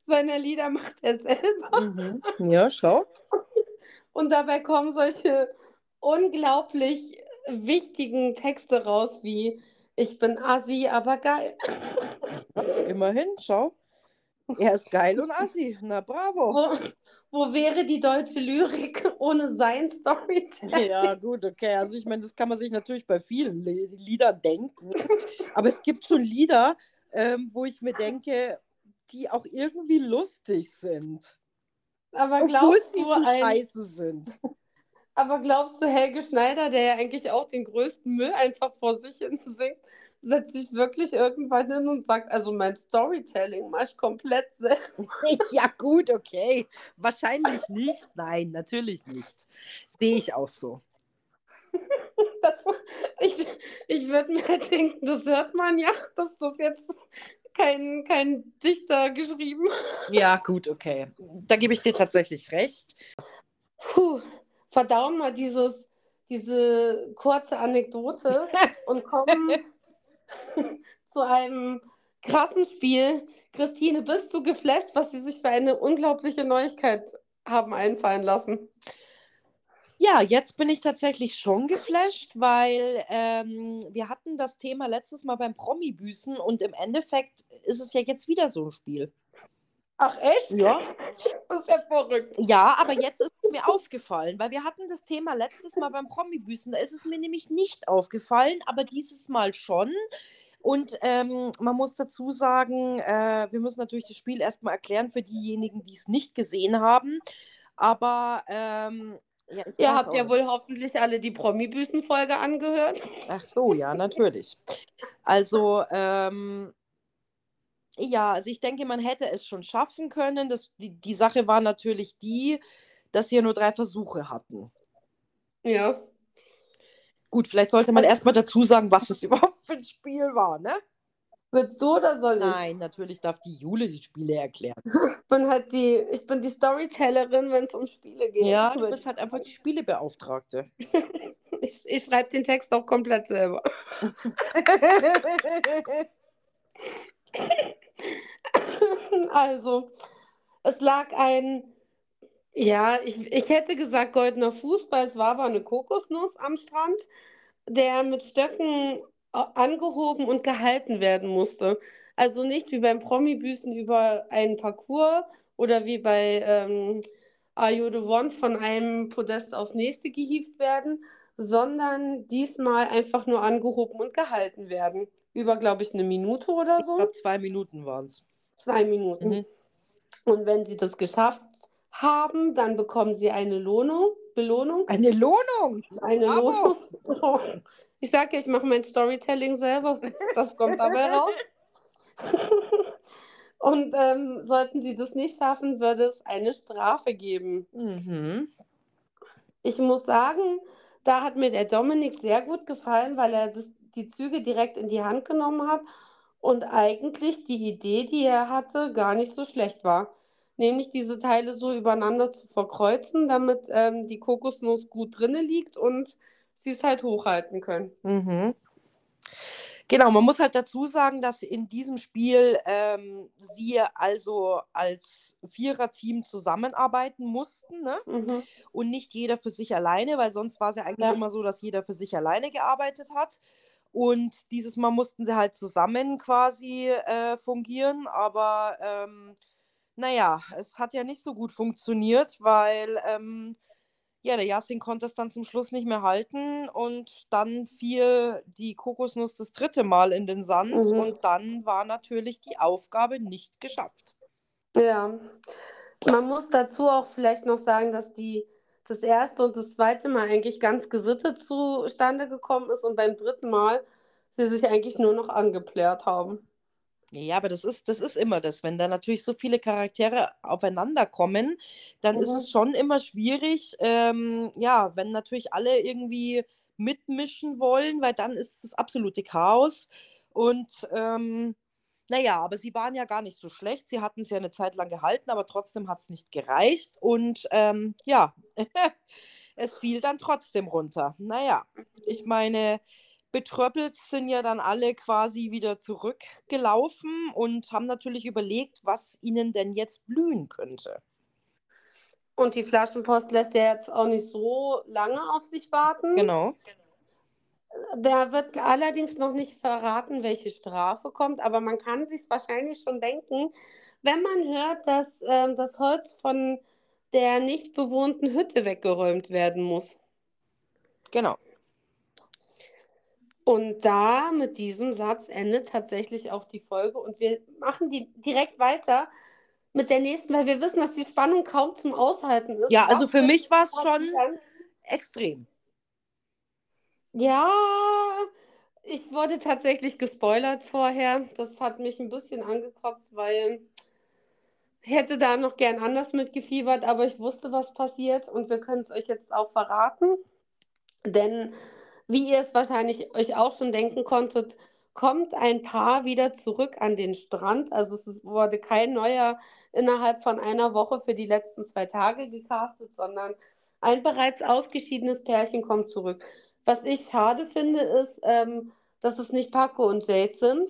seiner Lieder macht er selber. Mhm. Ja, schau. Und dabei kommen solche unglaublich wichtigen Texte raus wie Ich bin Assi, aber geil. Immerhin, schau. Er ist geil und assi. Na bravo. Wo, wo wäre die deutsche Lyrik ohne sein Storytelling? Ja, gut, okay. Also ich meine, das kann man sich natürlich bei vielen Le Liedern denken. Aber es gibt schon Lieder, ähm, wo ich mir denke, die auch irgendwie lustig sind. Aber Obwohl glaubst sie du, scheiße sind. aber glaubst du, Helge Schneider, der ja eigentlich auch den größten Müll einfach vor sich hin singt, setzt sich wirklich irgendwann hin und sagt, also mein Storytelling mach ich komplett selber. Ja, gut, okay. Wahrscheinlich nicht. Nein, natürlich nicht. Sehe ich auch so. Das, ich ich würde mir halt denken, das hört man ja, dass das jetzt kein, kein Dichter geschrieben hat. Ja, gut, okay. Da gebe ich dir tatsächlich recht. Puh, verdauen mal dieses, diese kurze Anekdote und kommen zu einem krassen Spiel. Christine, bist du geflasht, was sie sich für eine unglaubliche Neuigkeit haben einfallen lassen? Ja, jetzt bin ich tatsächlich schon geflasht, weil ähm, wir hatten das Thema letztes Mal beim Promi-Büßen und im Endeffekt ist es ja jetzt wieder so ein Spiel. Ach echt? Ja. Das ist ja verrückt. Ja, aber jetzt ist es mir aufgefallen, weil wir hatten das Thema letztes Mal beim Promi-Büßen. Da ist es mir nämlich nicht aufgefallen, aber dieses Mal schon. Und ähm, man muss dazu sagen, äh, wir müssen natürlich das Spiel erstmal erklären für diejenigen, die es nicht gesehen haben. Aber ähm, ja, Ihr habt ja wohl hoffentlich alle die Promi-Büßen-Folge angehört. Ach so, ja, natürlich. Also, ähm, ja, also ich denke, man hätte es schon schaffen können. Das, die, die Sache war natürlich die, dass wir nur drei Versuche hatten. Ja. Gut, vielleicht sollte man Also- erstmal dazu sagen, was es überhaupt für ein Spiel war, ne? Willst du oder soll ich? Nein, natürlich darf die Jule die Spiele erklären. Ich bin halt die, ich bin die Storytellerin, wenn es um Spiele geht. Ja, du bist halt einfach die Spielebeauftragte. Ich, ich schreibe den Text auch komplett selber. Also, es lag ein, ja, ich, ich hätte gesagt goldener Fußball, es war aber eine Kokosnuss am Strand, der mit Stöcken a- angehoben und gehalten werden musste. Also nicht wie beim Promi-Büßen über einen Parcours oder wie bei ähm, Are You the One von einem Podest aufs nächste gehievt werden, sondern diesmal einfach nur angehoben und gehalten werden. Über, glaube ich, eine Minute oder Ich so. glaube, zwei Minuten waren es. Zwei Minuten. Mhm. Und wenn sie das geschafft haben, dann bekommen sie eine Lohnung, Belohnung. Eine Lohnung! Eine Bravo. Lohnung. Ich sage ja, ich mache mein Storytelling selber. Das kommt dabei raus. Und ähm, sollten sie das nicht schaffen, würde es eine Strafe geben. Mhm. Ich muss sagen, da hat mir der Dominik sehr gut gefallen, weil er das, die Züge direkt in die Hand genommen hat und eigentlich die Idee, die er hatte, gar nicht so schlecht war. Nämlich diese Teile so übereinander zu verkreuzen, damit ähm, die Kokosnuss gut drinne liegt und sie es halt hochhalten können. Mhm. Genau, man muss halt dazu sagen, dass in diesem Spiel ähm, sie also als Viererteam zusammenarbeiten mussten ne? Mhm. und nicht jeder für sich alleine, weil sonst war es ja eigentlich Ja. immer so, dass jeder für sich alleine gearbeitet hat. Und dieses Mal mussten sie halt zusammen quasi äh, fungieren, aber ähm, naja, es hat ja nicht so gut funktioniert, weil ähm, ja, der Yasin konnte es dann zum Schluss nicht mehr halten und dann fiel die Kokosnuss das dritte Mal in den Sand Mhm. und dann war natürlich die Aufgabe nicht geschafft. Ja, man muss dazu auch vielleicht noch sagen, dass die das erste und das zweite Mal eigentlich ganz gesittet zustande gekommen ist und beim dritten Mal sie sich eigentlich nur noch angeplärt haben. Ja, aber das ist, das ist immer das. Wenn da natürlich so viele Charaktere aufeinander kommen, dann ist Mhm. es schon immer schwierig, ähm, ja, wenn natürlich alle irgendwie mitmischen wollen, weil dann ist es absolute Chaos. Und ähm, naja, aber sie waren ja gar nicht so schlecht. Sie hatten es ja eine Zeit lang gehalten, aber trotzdem hat es nicht gereicht. Und ähm, ja, es fiel dann trotzdem runter. Naja, ich meine, betröppelt sind ja dann alle quasi wieder zurückgelaufen und haben natürlich überlegt, was ihnen denn jetzt blühen könnte. Und die Flaschenpost lässt ja jetzt auch nicht so lange auf sich warten. Genau. Da wird allerdings noch nicht verraten, welche Strafe kommt, aber man kann sich wahrscheinlich schon denken, wenn man hört, dass ähm, das Holz von der nicht bewohnten Hütte weggeräumt werden muss. Genau. Und da mit diesem Satz endet tatsächlich auch die Folge und wir machen die direkt weiter mit der nächsten, weil wir wissen, dass die Spannung kaum zum Aushalten ist. Ja, also für mich war es schon extrem. Ja, ich wurde tatsächlich gespoilert vorher. Das hat mich ein bisschen angekotzt, weil ich hätte da noch gern anders mitgefiebert, aber ich wusste, was passiert und wir können es euch jetzt auch verraten. Denn wie ihr es wahrscheinlich euch auch schon denken konntet, kommt ein Paar wieder zurück an den Strand. Also es wurde kein neuer innerhalb von einer Woche für die letzten zwei Tage gecastet, sondern ein bereits ausgeschiedenes Pärchen kommt zurück. Was ich schade finde, ist, ähm, dass es nicht Paco und Jade sind.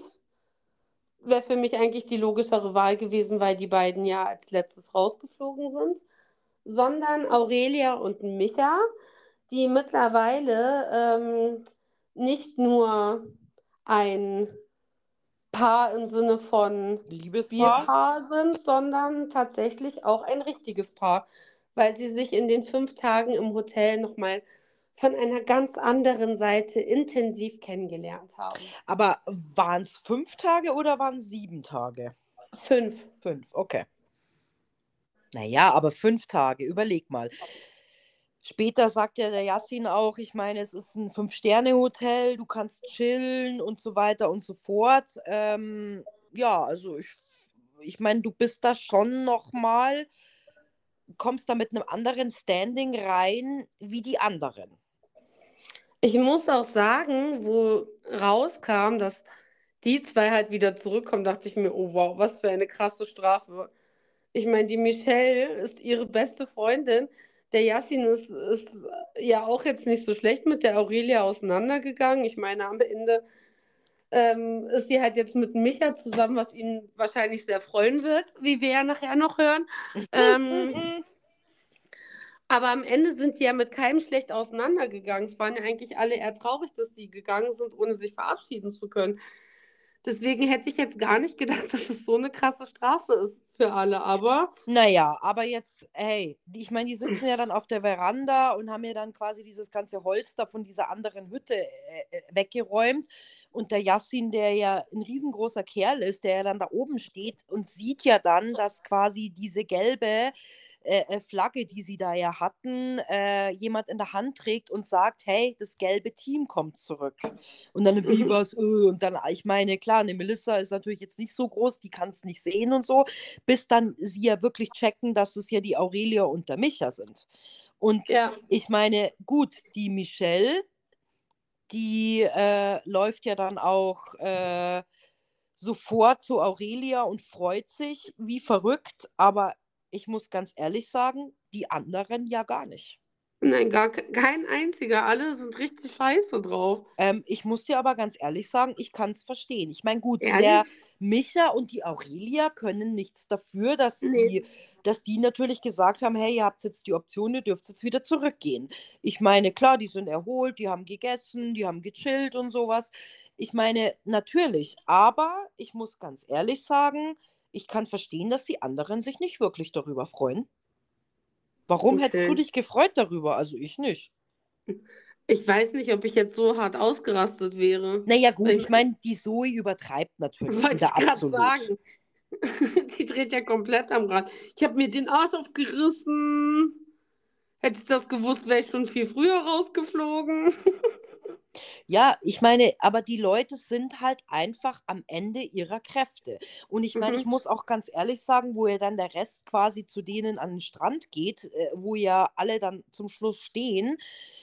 Wäre für mich eigentlich die logischere Wahl gewesen, weil die beiden ja als letztes rausgeflogen sind. Sondern Aurelia und Micha, die mittlerweile ähm, nicht nur ein Paar im Sinne von Liebespaar. Sind, sondern tatsächlich auch ein richtiges Paar, weil sie sich in den fünf Tagen im Hotel nochmal von einer ganz anderen Seite intensiv kennengelernt haben. Aber waren es fünf Tage oder waren es sieben Tage? Fünf. Fünf, okay. Naja, aber fünf Tage, überleg mal. Später sagt ja der Yassin auch, ich meine, es ist ein Fünf-Sterne-Hotel, du kannst chillen und so weiter und so fort. Ähm, ja, also ich, ich meine, du bist da schon nochmal, kommst da mit einem anderen Standing rein wie die anderen. Ich muss auch sagen, wo rauskam, dass die zwei halt wieder zurückkommen, dachte ich mir, oh wow, was für eine krasse Strafe. Ich meine, die Michelle ist ihre beste Freundin. Der Yassin ist, ist ja auch jetzt nicht so schlecht mit der Aurelia auseinandergegangen. Ich meine, am Ende ähm, ist sie halt jetzt mit Micha zusammen, was ihn wahrscheinlich sehr freuen wird, wie wir ja nachher noch hören. ähm, aber am Ende sind sie ja mit keinem schlecht auseinandergegangen. Es waren ja eigentlich alle eher traurig, dass die gegangen sind, ohne sich verabschieden zu können. Deswegen hätte ich jetzt gar nicht gedacht, dass es so eine krasse Strafe ist für alle, aber. Naja, aber jetzt, hey, ich meine, die sitzen ja dann auf der Veranda und haben ja dann quasi dieses ganze Holz da von dieser anderen Hütte äh, äh weggeräumt. Und der Yassin, der ja ein riesengroßer Kerl ist, der ja dann da oben steht und sieht ja dann, dass quasi diese gelbe äh, äh, Flagge, die sie da ja hatten, äh, jemand in der Hand trägt und sagt, hey, das gelbe Team kommt zurück. Und dann, wie mhm. was? Öh, und dann, ich meine, klar, eine Melissa ist natürlich jetzt nicht so groß, die kann es nicht sehen und so, bis dann sie ja wirklich checken, dass es ja die Aurelia und der Micha sind. Und ja. ich meine, gut, die Michelle, die äh, läuft ja dann auch äh, sofort zu Aurelia und freut sich wie verrückt, aber ich muss ganz ehrlich sagen, die anderen ja gar nicht. Nein, gar kein einziger. Alle sind richtig scheiße drauf. Ähm, ich muss dir aber ganz ehrlich sagen, ich kann es verstehen. Ich meine, gut, ehrlich? der Micha und die Aurelia können nichts dafür, dass nee. die dass die natürlich gesagt haben, hey, ihr habt jetzt die Option, ihr dürft jetzt wieder zurückgehen. Ich meine, klar, die sind erholt, die haben gegessen, die haben gechillt und sowas. Ich meine, natürlich, aber ich muss ganz ehrlich sagen, ich kann verstehen, dass die anderen sich nicht wirklich darüber freuen. Warum okay. hättest du dich gefreut darüber? Also ich nicht. Ich weiß nicht, ob ich jetzt so hart ausgerastet wäre. Naja, gut, ich, ich meine, die Zoe übertreibt natürlich wieder ich absolut. Sagen. die dreht ja komplett am Rad. Ich habe mir den Arsch aufgerissen. Hätte ich das gewusst, wäre ich schon viel früher rausgeflogen. Ja, ich meine, aber die Leute sind halt einfach am Ende ihrer Kräfte. Und ich meine, ich mhm. muss auch ganz ehrlich sagen, wo ja dann der Rest quasi zu denen an den Strand geht, äh, wo ja alle dann zum Schluss stehen,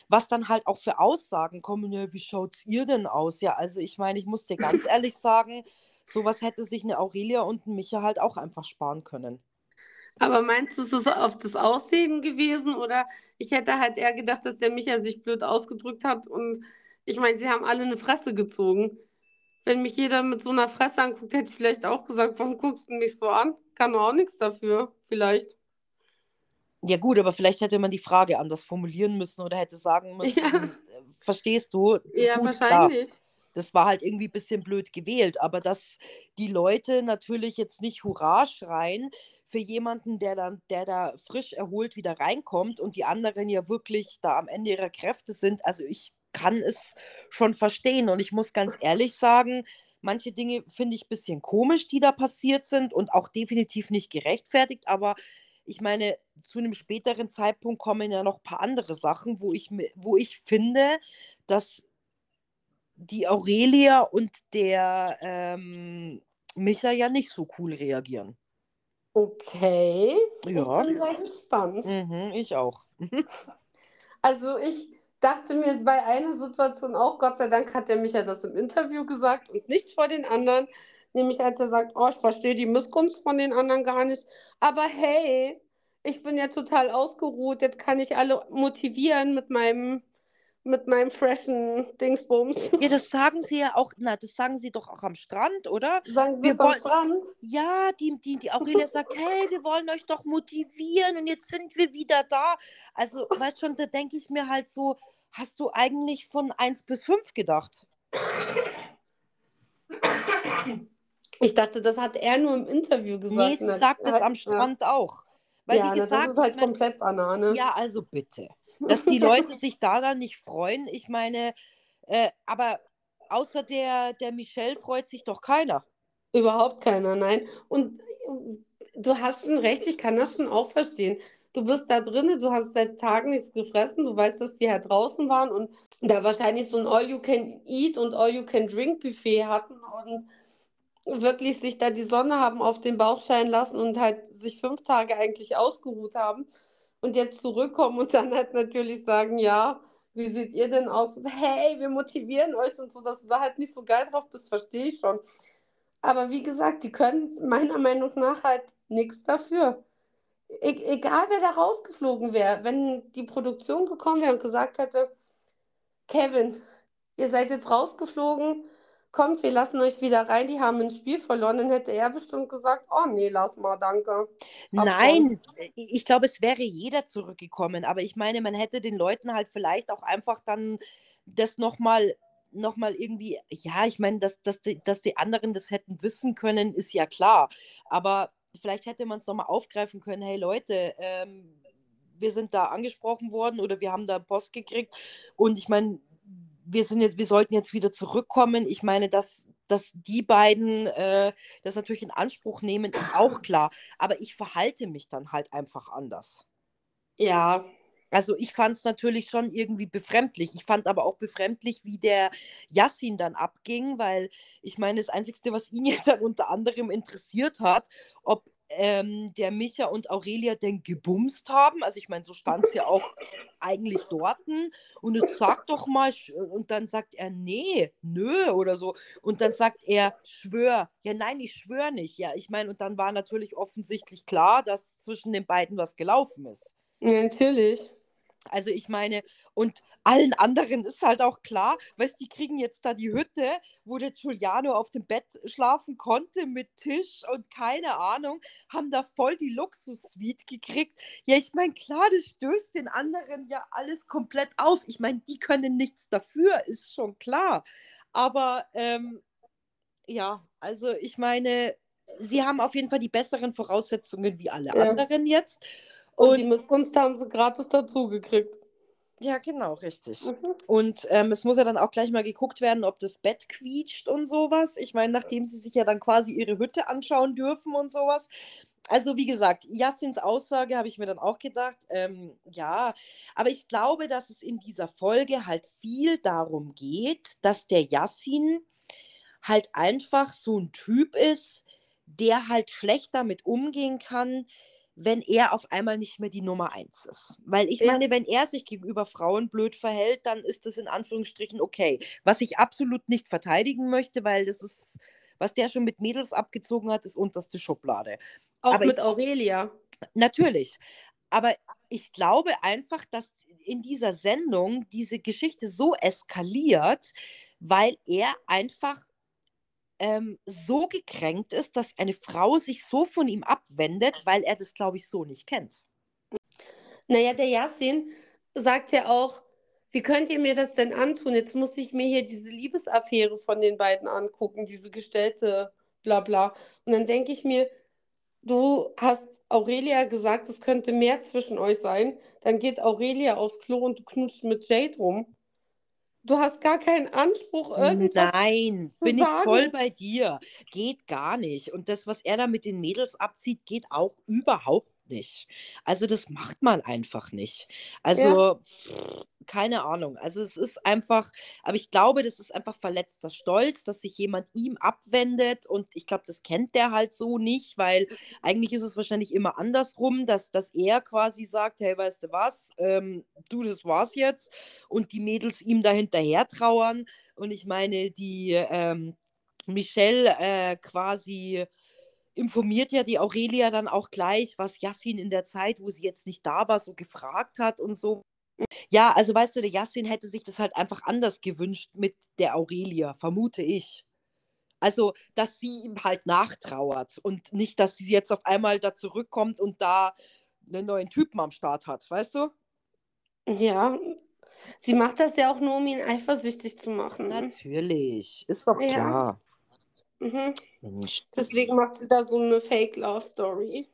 was dann halt auch für Aussagen kommen, ja, wie schaut's ihr denn aus? Ja, also ich meine, ich muss dir ganz ehrlich sagen, sowas hätte sich eine Aurelia und ein Micha halt auch einfach sparen können. Aber meinst du, es ist auf das Aussehen gewesen? Oder ich hätte halt eher gedacht, dass der Micha sich blöd ausgedrückt hat und ich meine, sie haben alle eine Fresse gezogen. Wenn mich jeder mit so einer Fresse anguckt, hätte ich vielleicht auch gesagt, warum guckst du mich so an? Kann auch nichts dafür, vielleicht. Ja gut, aber vielleicht hätte man die Frage anders formulieren müssen oder hätte sagen müssen, ja. Äh, verstehst du? Ja, gut, wahrscheinlich. Klar. Das war halt irgendwie ein bisschen blöd gewählt, aber dass die Leute natürlich jetzt nicht Hurra schreien für jemanden, der dann, der da frisch erholt wieder reinkommt und die anderen ja wirklich da am Ende ihrer Kräfte sind. Also ich kann es schon verstehen. Und ich muss ganz ehrlich sagen, manche Dinge finde ich ein bisschen komisch, die da passiert sind und auch definitiv nicht gerechtfertigt. Aber ich meine, zu einem späteren Zeitpunkt kommen ja noch ein paar andere Sachen, wo ich, wo ich finde, dass die Aurelia und der ähm, Micha ja nicht so cool reagieren. Okay. Ja. Ich bin sehr gespannt. Mhm, ich auch. also ich dachte mir bei einer Situation auch, Gott sei Dank hat er mich ja das im Interview gesagt und nicht vor den anderen. Nämlich als er sagt, oh, ich verstehe die Missgunst von den anderen gar nicht. Aber hey, ich bin ja total ausgeruht. Jetzt kann ich alle motivieren mit meinem mit meinem freshen Dingsbums. Ja, das sagen sie ja auch, na, das sagen sie doch auch am Strand, oder? Sagen sie wir am Strand? Ja, die, die, die Aurelia sagt, hey, wir wollen euch doch motivieren und jetzt sind wir wieder da. Also, weißt schon, da denke ich mir halt so, hast du eigentlich von 1 bis 5 gedacht? Ich dachte, das hat er nur im Interview gesagt. Nee, sie sagt es am Strand ja. auch. Weil ja, wie gesagt, das ist halt komplett Banane. Ja, also bitte. Dass die Leute sich da dann nicht freuen, ich meine, äh, aber außer der, der Michelle freut sich doch keiner. Überhaupt keiner, nein. Und äh, du hast schon recht, ich kann das schon auch verstehen du bist da drinnen, du hast seit Tagen nichts gefressen, du weißt, dass die halt draußen waren und da wahrscheinlich so ein All-You-Can-Eat und All-You-Can-Drink-Buffet hatten und wirklich sich da die Sonne haben auf den Bauch scheinen lassen und halt sich fünf Tage eigentlich ausgeruht haben und jetzt zurückkommen und dann halt natürlich sagen, ja, wie seht ihr denn aus? Und, hey, wir motivieren euch und so, dass du da halt nicht so geil drauf bist, verstehe ich schon. Aber wie gesagt, die können meiner Meinung nach halt nichts dafür. E egal, wer da rausgeflogen wäre, wenn die Produktion gekommen wäre und gesagt hätte, Kevin, ihr seid jetzt rausgeflogen, kommt, wir lassen euch wieder rein, die haben ein Spiel verloren, dann hätte er bestimmt gesagt, oh nee, lass mal, danke. Nein, ich glaube, es wäre jeder zurückgekommen, aber ich meine, man hätte den Leuten halt vielleicht auch einfach dann das nochmal noch mal irgendwie, ja, ich meine, dass, dass, die, dass die anderen das hätten wissen können, ist ja klar, aber vielleicht hätte man es nochmal aufgreifen können, hey Leute, ähm, wir sind da angesprochen worden oder wir haben da Post gekriegt. Und ich meine, wir sind jetzt, wir sollten jetzt wieder zurückkommen. Ich meine, dass, dass die beiden äh, das natürlich in Anspruch nehmen, ist auch klar. Aber ich verhalte mich dann halt einfach anders. Ja. Also ich fand es natürlich schon irgendwie befremdlich. Ich fand aber auch befremdlich, wie der Yassin dann abging, weil ich meine, das Einzige, was ihn jetzt dann unter anderem interessiert hat, ob ähm, der Micha und Aurelia denn gebumst haben. Also ich meine, so stand es ja auch eigentlich dort. Und jetzt sag doch mal, und dann sagt er, nee, nö oder so. Und dann sagt er, schwör. Ja, nein, ich schwör nicht. Ja, ich meine, und dann war natürlich offensichtlich klar, dass zwischen den beiden was gelaufen ist. Ja, natürlich. Also ich meine, und allen anderen ist halt auch klar, weißt die kriegen jetzt da die Hütte, wo der Giuliano auf dem Bett schlafen konnte mit Tisch und keine Ahnung, haben da voll die Luxus-Suite gekriegt. Ja, ich meine, klar, das stößt den anderen ja alles komplett auf. Ich meine, die können nichts dafür, ist schon klar. Aber ähm, ja, also ich meine, sie haben auf jeden Fall die besseren Voraussetzungen wie alle ja. anderen jetzt. Und, und die Missgunst haben sie gratis dazugekriegt. Ja, genau, richtig. Mhm. Und ähm, es muss ja dann auch gleich mal geguckt werden, ob das Bett quietscht und sowas. Ich meine, nachdem sie sich ja dann quasi ihre Hütte anschauen dürfen und sowas. Also wie gesagt, Yassins Aussage habe ich mir dann auch gedacht, ähm, ja, aber ich glaube, dass es in dieser Folge halt viel darum geht, dass der Yassin halt einfach so ein Typ ist, der halt schlecht damit umgehen kann, wenn er auf einmal nicht mehr die Nummer eins ist. Weil ich ja. meine, wenn er sich gegenüber Frauen blöd verhält, dann ist das in Anführungsstrichen okay. Was ich absolut nicht verteidigen möchte, weil das ist, was der schon mit Mädels abgezogen hat, ist unterste Schublade. Auch Aber mit ich, Aurelia. Natürlich. Aber ich glaube einfach, dass in dieser Sendung diese Geschichte so eskaliert, weil er einfach ähm, so gekränkt ist, dass eine Frau sich so von ihm abwendet, weil er das, glaube ich, so nicht kennt. Naja, der Yasin sagt ja auch, wie könnt ihr mir das denn antun? Jetzt muss ich mir hier diese Liebesaffäre von den beiden angucken, diese gestellte Blabla. Und dann denke ich mir, du hast Aurelia gesagt, es könnte mehr zwischen euch sein. Dann geht Aurelia aufs Klo und du knutscht mit Jade rum. Du hast gar keinen Anspruch, irgendwas Nein, zu bin ich voll sagen. bei dir. Geht gar nicht. Und das, was er da mit den Mädels abzieht, geht auch überhaupt nicht. Also das macht man einfach nicht. Ja. Also pff, keine Ahnung. Also es ist einfach, aber ich glaube, das ist einfach verletzter Stolz, dass sich jemand ihm abwendet und ich glaube, das kennt der halt so nicht, weil eigentlich ist es wahrscheinlich immer andersrum, dass, dass er quasi sagt, hey, weißt du was, ähm, du, das war's jetzt und die Mädels ihm da hinterher trauern und ich meine, die ähm, Michelle äh, quasi informiert ja die Aurelia dann auch gleich, was Yassin in der Zeit, wo sie jetzt nicht da war, so gefragt hat und so. Ja, also weißt du, der Yassin hätte sich das halt einfach anders gewünscht mit der Aurelia, vermute ich. Also, dass sie ihm halt nachtrauert und nicht, dass sie jetzt auf einmal da zurückkommt und da einen neuen Typen am Start hat, weißt du? Ja, sie macht das ja auch nur, um ihn eifersüchtig zu machen. Natürlich, ist doch Ja. klar. Mhm. Deswegen macht sie da so eine Fake-Love-Story.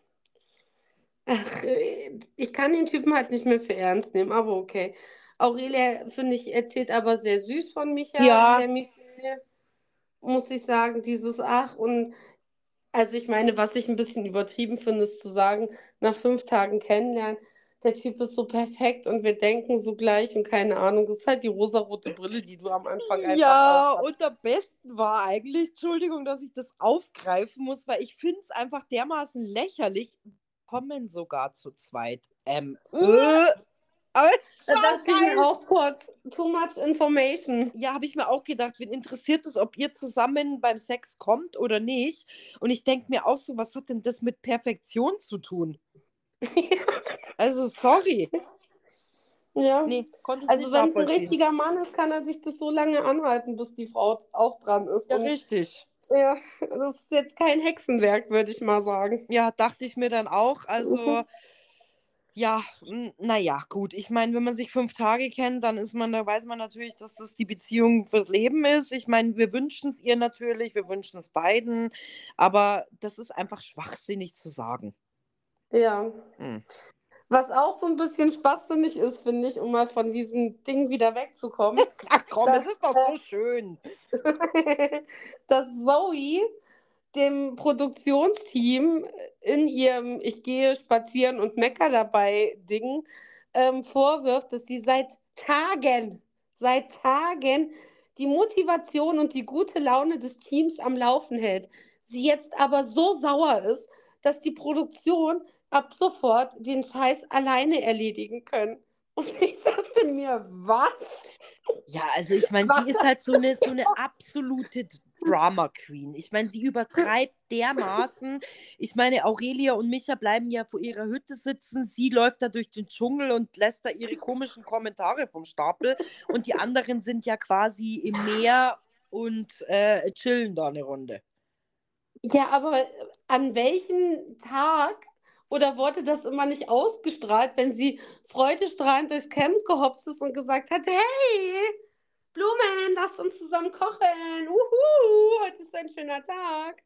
Ach, äh, ich kann den Typen halt nicht mehr für ernst nehmen, aber okay. Aurelia, finde ich, erzählt aber sehr süß von Micha, Ja, der Michelle, muss ich sagen, dieses Ach und also ich meine, was ich ein bisschen übertrieben finde, ist zu sagen, nach fünf Tagen kennenlernen, der Typ ist so perfekt und wir denken so gleich und keine Ahnung, das ist halt die rosarote Brille, die du am Anfang einfach Ja, aufhast. und am besten war eigentlich, Entschuldigung, dass ich das aufgreifen muss, weil ich finde es einfach dermaßen lächerlich, kommen sogar zu zweit. Ähm, Äh, Aber Da dachte ich mir auch kurz, too much information. Ja, habe ich mir auch gedacht, wen interessiert es, ob ihr zusammen beim Sex kommt oder nicht? Und ich denke mir auch so, was hat denn das mit Perfektion zu tun? Also, sorry. Ja. Nee, Also wenn es ein richtiger Mann ist, kann er sich das so lange anhalten, bis die Frau auch dran ist. Ja, richtig. Ja, das ist jetzt kein Hexenwerk, würde ich mal sagen. Ja, dachte ich mir dann auch. Also, Mhm. ja, naja, gut. Ich meine, wenn man sich fünf Tage kennt, dann ist man, da weiß man natürlich, dass das die Beziehung fürs Leben ist. Ich meine, wir wünschen es ihr natürlich, wir wünschen es beiden, aber das ist einfach schwachsinnig zu sagen. Ja. Hm. Was auch so ein bisschen schwachsinnig ist, finde ich, um mal von diesem Ding wieder wegzukommen, Ach komm, Das, es ist doch so schön. dass Zoe dem Produktionsteam in ihrem Ich gehe spazieren und mecker dabei Ding ähm, vorwirft, dass sie seit Tagen, seit Tagen die Motivation und die gute Laune des Teams am Laufen hält. Sie jetzt aber so sauer ist, dass die Produktion ab sofort den Scheiß alleine erledigen können. Und ich dachte mir, was? Ja, also ich meine, sie ist halt so eine, so eine absolute Drama Queen. Ich meine, sie übertreibt dermaßen. Ich meine, Aurelia und Micha bleiben ja vor ihrer Hütte sitzen. Sie läuft da durch den Dschungel und lässt da ihre komischen Kommentare vom Stapel. Und die anderen sind ja quasi im Meer und äh, chillen da eine Runde. Ja, aber an welchem Tag oder wurde das immer nicht ausgestrahlt, wenn sie freudestrahlend durchs Camp gehopst ist und gesagt hat, hey, Blumen, lasst uns zusammen kochen. Uhu, heute ist ein schöner Tag.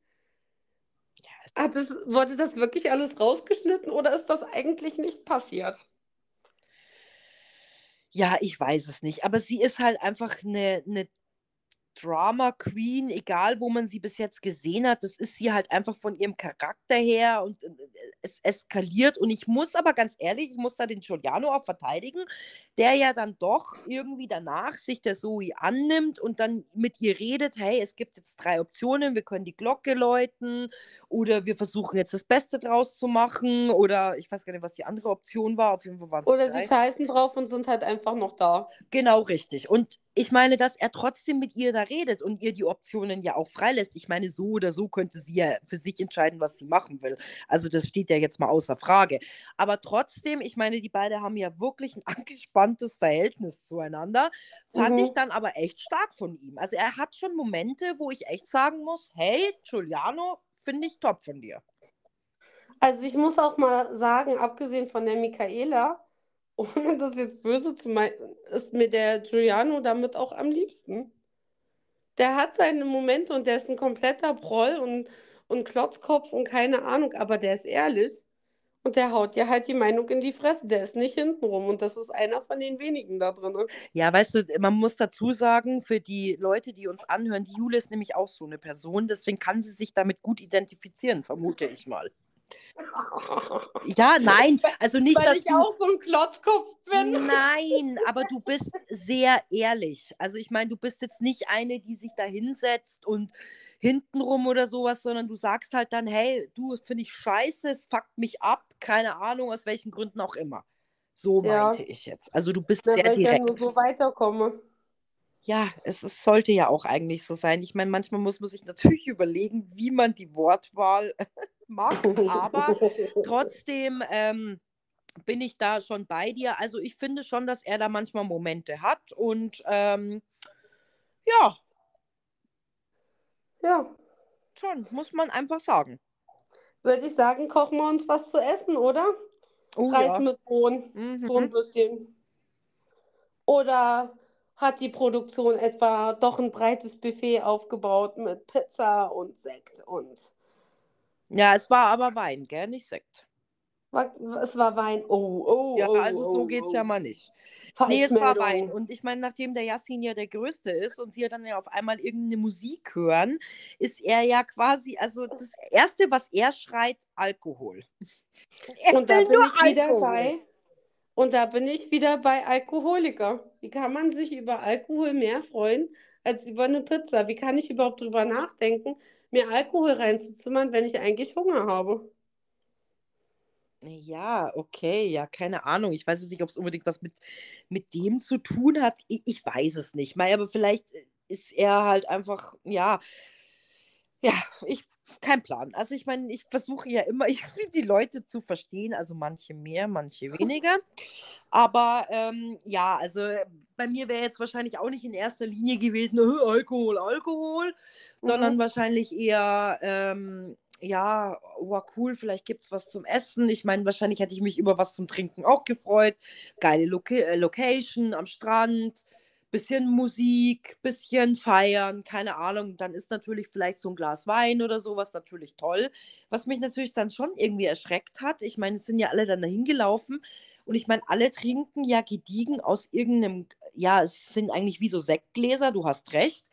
Hat das, wurde das wirklich alles rausgeschnitten oder ist das eigentlich nicht passiert? Ja, ich weiß es nicht. Aber sie ist halt einfach eine, eine Drama Queen, egal wo man sie bis jetzt gesehen hat. Das ist sie halt einfach von ihrem Charakter her und äh, es eskaliert. Und ich muss aber ganz ehrlich, ich muss da den Giuliano auch verteidigen, der ja dann doch irgendwie danach sich der Zoe annimmt und dann mit ihr redet: hey, es gibt jetzt drei Optionen, wir können die Glocke läuten oder wir versuchen jetzt das Beste draus zu machen oder ich weiß gar nicht, was die andere Option war. Auf jeden Fall waren es Oder drei. sie scheißen drauf und sind halt einfach noch da. Genau richtig. Und ich meine, dass er trotzdem mit ihr da redet und ihr die Optionen ja auch freilässt. Ich meine, so oder so könnte sie ja für sich entscheiden, was sie machen will. Also das steht ja jetzt mal außer Frage. Aber trotzdem, ich meine, die beiden haben ja wirklich ein angespanntes Verhältnis zueinander. Fand Mhm. ich dann aber echt stark von ihm. Also er hat schon Momente, wo ich echt sagen muss, hey, Giuliano, finde ich top von dir. Also ich muss auch mal sagen, abgesehen von der Michaela, ohne das jetzt böse zu meinen, ist mir der Giuliano damit auch am liebsten. Der hat seine Momente und der ist ein kompletter Proll und, und Klotzkopf und keine Ahnung, aber der ist ehrlich und der haut dir halt die Meinung in die Fresse. Der ist nicht hintenrum und das ist einer von den wenigen da drin. Ja, weißt du, man muss dazu sagen, für die Leute, die uns anhören, die Jule ist nämlich auch so eine Person, deswegen kann sie sich damit gut identifizieren, vermute ich mal. Ja, nein, also nicht, Weil dass ich du. auch so ein Klotzkopf bin. Nein, aber du bist sehr ehrlich. Also ich meine, du bist jetzt nicht eine, die sich da hinsetzt und hintenrum oder sowas, sondern du sagst halt dann, hey, du, finde ich scheiße, es fuckt mich ab, keine Ahnung, aus welchen Gründen auch immer. So Ja. meinte ich jetzt. Also du bist Na, sehr weil ich ja nur direkt. so weiterkomme. Ja, es, es sollte ja auch eigentlich so sein. Ich meine, manchmal muss man sich natürlich überlegen, wie man die Wortwahl macht, aber trotzdem ähm, bin ich da schon bei dir. Also ich finde schon, dass er da manchmal Momente hat und ähm, ja, Ja, schon, muss man einfach sagen. würde ich sagen, kochen wir uns was zu essen, oder? Oh Reis ja. mit Bohnen, so ein Mhm. bisschen. Oder hat die Produktion etwa doch ein breites Buffet aufgebaut mit Pizza und Sekt und Ja, es war aber Wein, gell, nicht Sekt. es war Wein. Oh, oh, Ja, oh, also so oh, geht's oh. ja mal nicht. Nee, es war Wein. Und ich meine, nachdem der Yassin ja der Größte ist und sie ja dann ja auf einmal irgendeine Musik hören, ist er ja quasi, also das Erste, was er schreit, Alkohol. Er Und da will bin nur ich wieder Alkohol. bei. Und da bin ich wieder bei Alkoholiker. Wie kann man sich über Alkohol mehr freuen als über eine Pizza? Wie kann ich überhaupt drüber nachdenken, mir Alkohol reinzuzimmern, wenn ich eigentlich Hunger habe? Ja, okay, ja, keine Ahnung. Ich weiß jetzt nicht, ob es unbedingt was mit, mit dem zu tun hat. Ich, ich weiß es nicht. Mei, aber vielleicht äh, ist er halt einfach, ja, ja, ich, kein Plan. Also ich meine, ich versuche ja immer irgendwie die Leute zu verstehen, also manche mehr, manche weniger. Aber ähm, ja, also bei mir wäre jetzt wahrscheinlich auch nicht in erster Linie gewesen, "Äh, Alkohol, Alkohol, sondern Mhm. wahrscheinlich eher, ähm, ja, oh, cool, vielleicht gibt es was zum Essen. Ich meine, wahrscheinlich hätte ich mich über was zum Trinken auch gefreut. Geile Loca äh, Location am Strand, bisschen Musik, bisschen feiern, keine Ahnung. Dann ist natürlich vielleicht so ein Glas Wein oder sowas natürlich toll. Was mich natürlich dann schon irgendwie erschreckt hat, ich meine, es sind ja alle dann dahin gelaufen und ich meine, alle trinken ja gediegen aus irgendeinem, ja, es sind eigentlich wie so Sektgläser, du hast recht,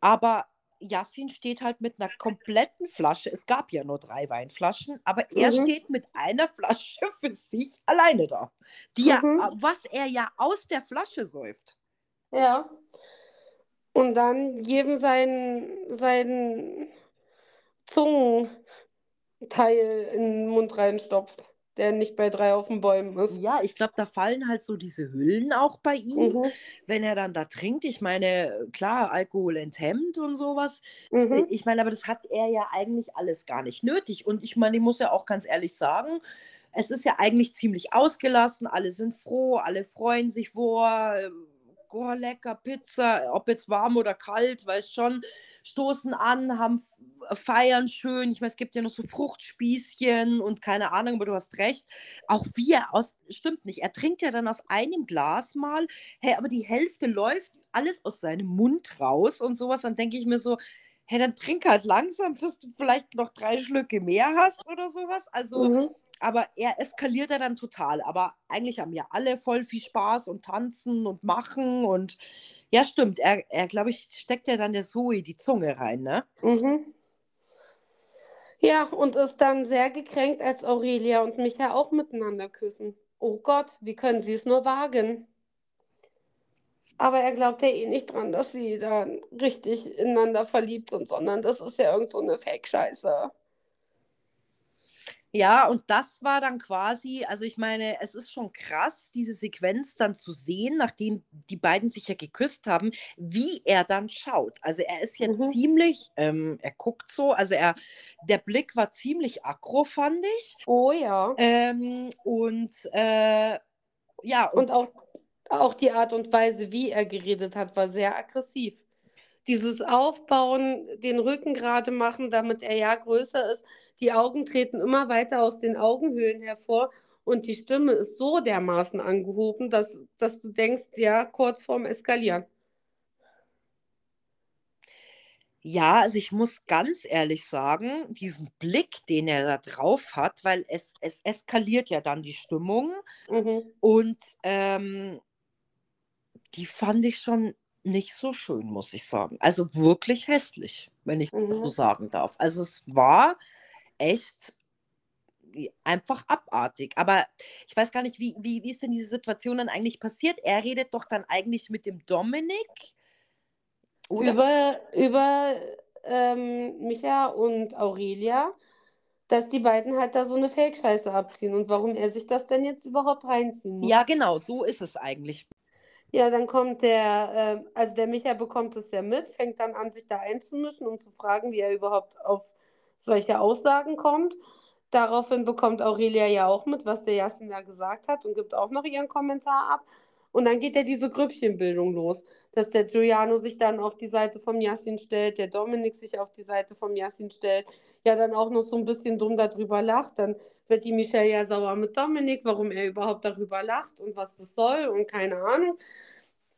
aber Yassin steht halt mit einer kompletten Flasche. Es gab ja nur drei Weinflaschen, aber er Mhm. steht mit einer Flasche für sich alleine da. Die Mhm. was er ja aus der Flasche säuft. Ja. Und dann jedem seinen, seinen Zungenteil in den Mund reinstopft, der nicht bei drei auf den Bäumen ist. Ja, ich glaube, da fallen halt so diese Hüllen auch bei ihm, Mhm. wenn er dann da trinkt. Ich meine, klar, Alkohol enthemmt und sowas. Äh, Mhm. Ich meine, aber das hat er ja eigentlich alles gar nicht nötig. Und ich meine, ich muss ja auch ganz ehrlich sagen, es ist ja eigentlich ziemlich ausgelassen. Alle sind froh, alle freuen sich, wo oh, lecker Pizza, ob jetzt warm oder kalt, weißt schon, stoßen an, haben feiern schön. Ich meine, es gibt ja noch so Fruchtspießchen und keine Ahnung, aber du hast recht. Auch wie er aus, stimmt nicht, er trinkt ja dann aus einem Glas mal, hey, aber die Hälfte läuft alles aus seinem Mund raus und sowas. Dann denke ich mir so, hey, dann trink halt langsam, dass du vielleicht noch drei Schlücke mehr hast oder sowas. Also, Mhm. Aber er eskaliert ja dann total. Aber eigentlich haben ja alle voll viel Spaß und tanzen und machen und ja, stimmt. Er, er glaube ich, steckt ja dann der Zoe die Zunge rein, ne? Mhm. Ja, und ist dann sehr gekränkt, als Aurelia und Micha auch miteinander küssen. Oh Gott, wie können sie es nur wagen? Aber er glaubt ja eh nicht dran, dass sie dann richtig ineinander verliebt sind, sondern das ist ja irgend so eine Fake-Scheiße. Ja, und das war dann quasi, also ich meine, es ist schon krass, diese Sequenz dann zu sehen, nachdem die beiden sich ja geküsst haben, wie er dann schaut. Also er ist ja Mhm. ziemlich, ähm, er guckt so, also er, der Blick war ziemlich aggro, fand ich. Oh ja. Ähm, und äh, ja, und Und auch, auch die Art und Weise, wie er geredet hat, war sehr aggressiv. Dieses Aufbauen, den Rücken gerade machen, damit er ja größer ist. Die Augen treten immer weiter aus den Augenhöhlen hervor und die Stimme ist so dermaßen angehoben, dass, dass du denkst, ja, kurz vorm Eskalieren. Ja, also ich muss ganz ehrlich sagen, diesen Blick, den er da drauf hat, weil es, es eskaliert ja dann die Stimmung Mhm. und ähm, die fand ich schon nicht so schön, muss ich sagen. Also wirklich hässlich, wenn ich das so Mhm. sagen darf. Also es war echt einfach abartig. Aber ich weiß gar nicht, wie, wie, wie ist denn diese Situation dann eigentlich passiert? Er redet doch dann eigentlich mit dem Dominik. Oder? Über, über ähm, Micha und Aurelia, dass die beiden halt da so eine Fake-Scheiße abziehen und warum er sich das denn jetzt überhaupt reinziehen muss. Ja, genau, so ist es eigentlich. Ja, dann kommt der, ähm, also der Micha bekommt es ja mit, fängt dann an, sich da einzumischen und zu fragen, wie er überhaupt auf solche Aussagen kommt. Daraufhin bekommt Aurelia ja auch mit, was der Yassin da gesagt hat und gibt auch noch ihren Kommentar ab. Und dann geht ja diese Grüppchenbildung los, dass der Giuliano sich dann auf die Seite vom Yassin stellt, der Dominik sich auf die Seite vom Yassin stellt, ja dann auch noch so ein bisschen dumm darüber lacht. Dann wird die Michelle ja sauer mit Dominik, warum er überhaupt darüber lacht und was das soll und keine Ahnung.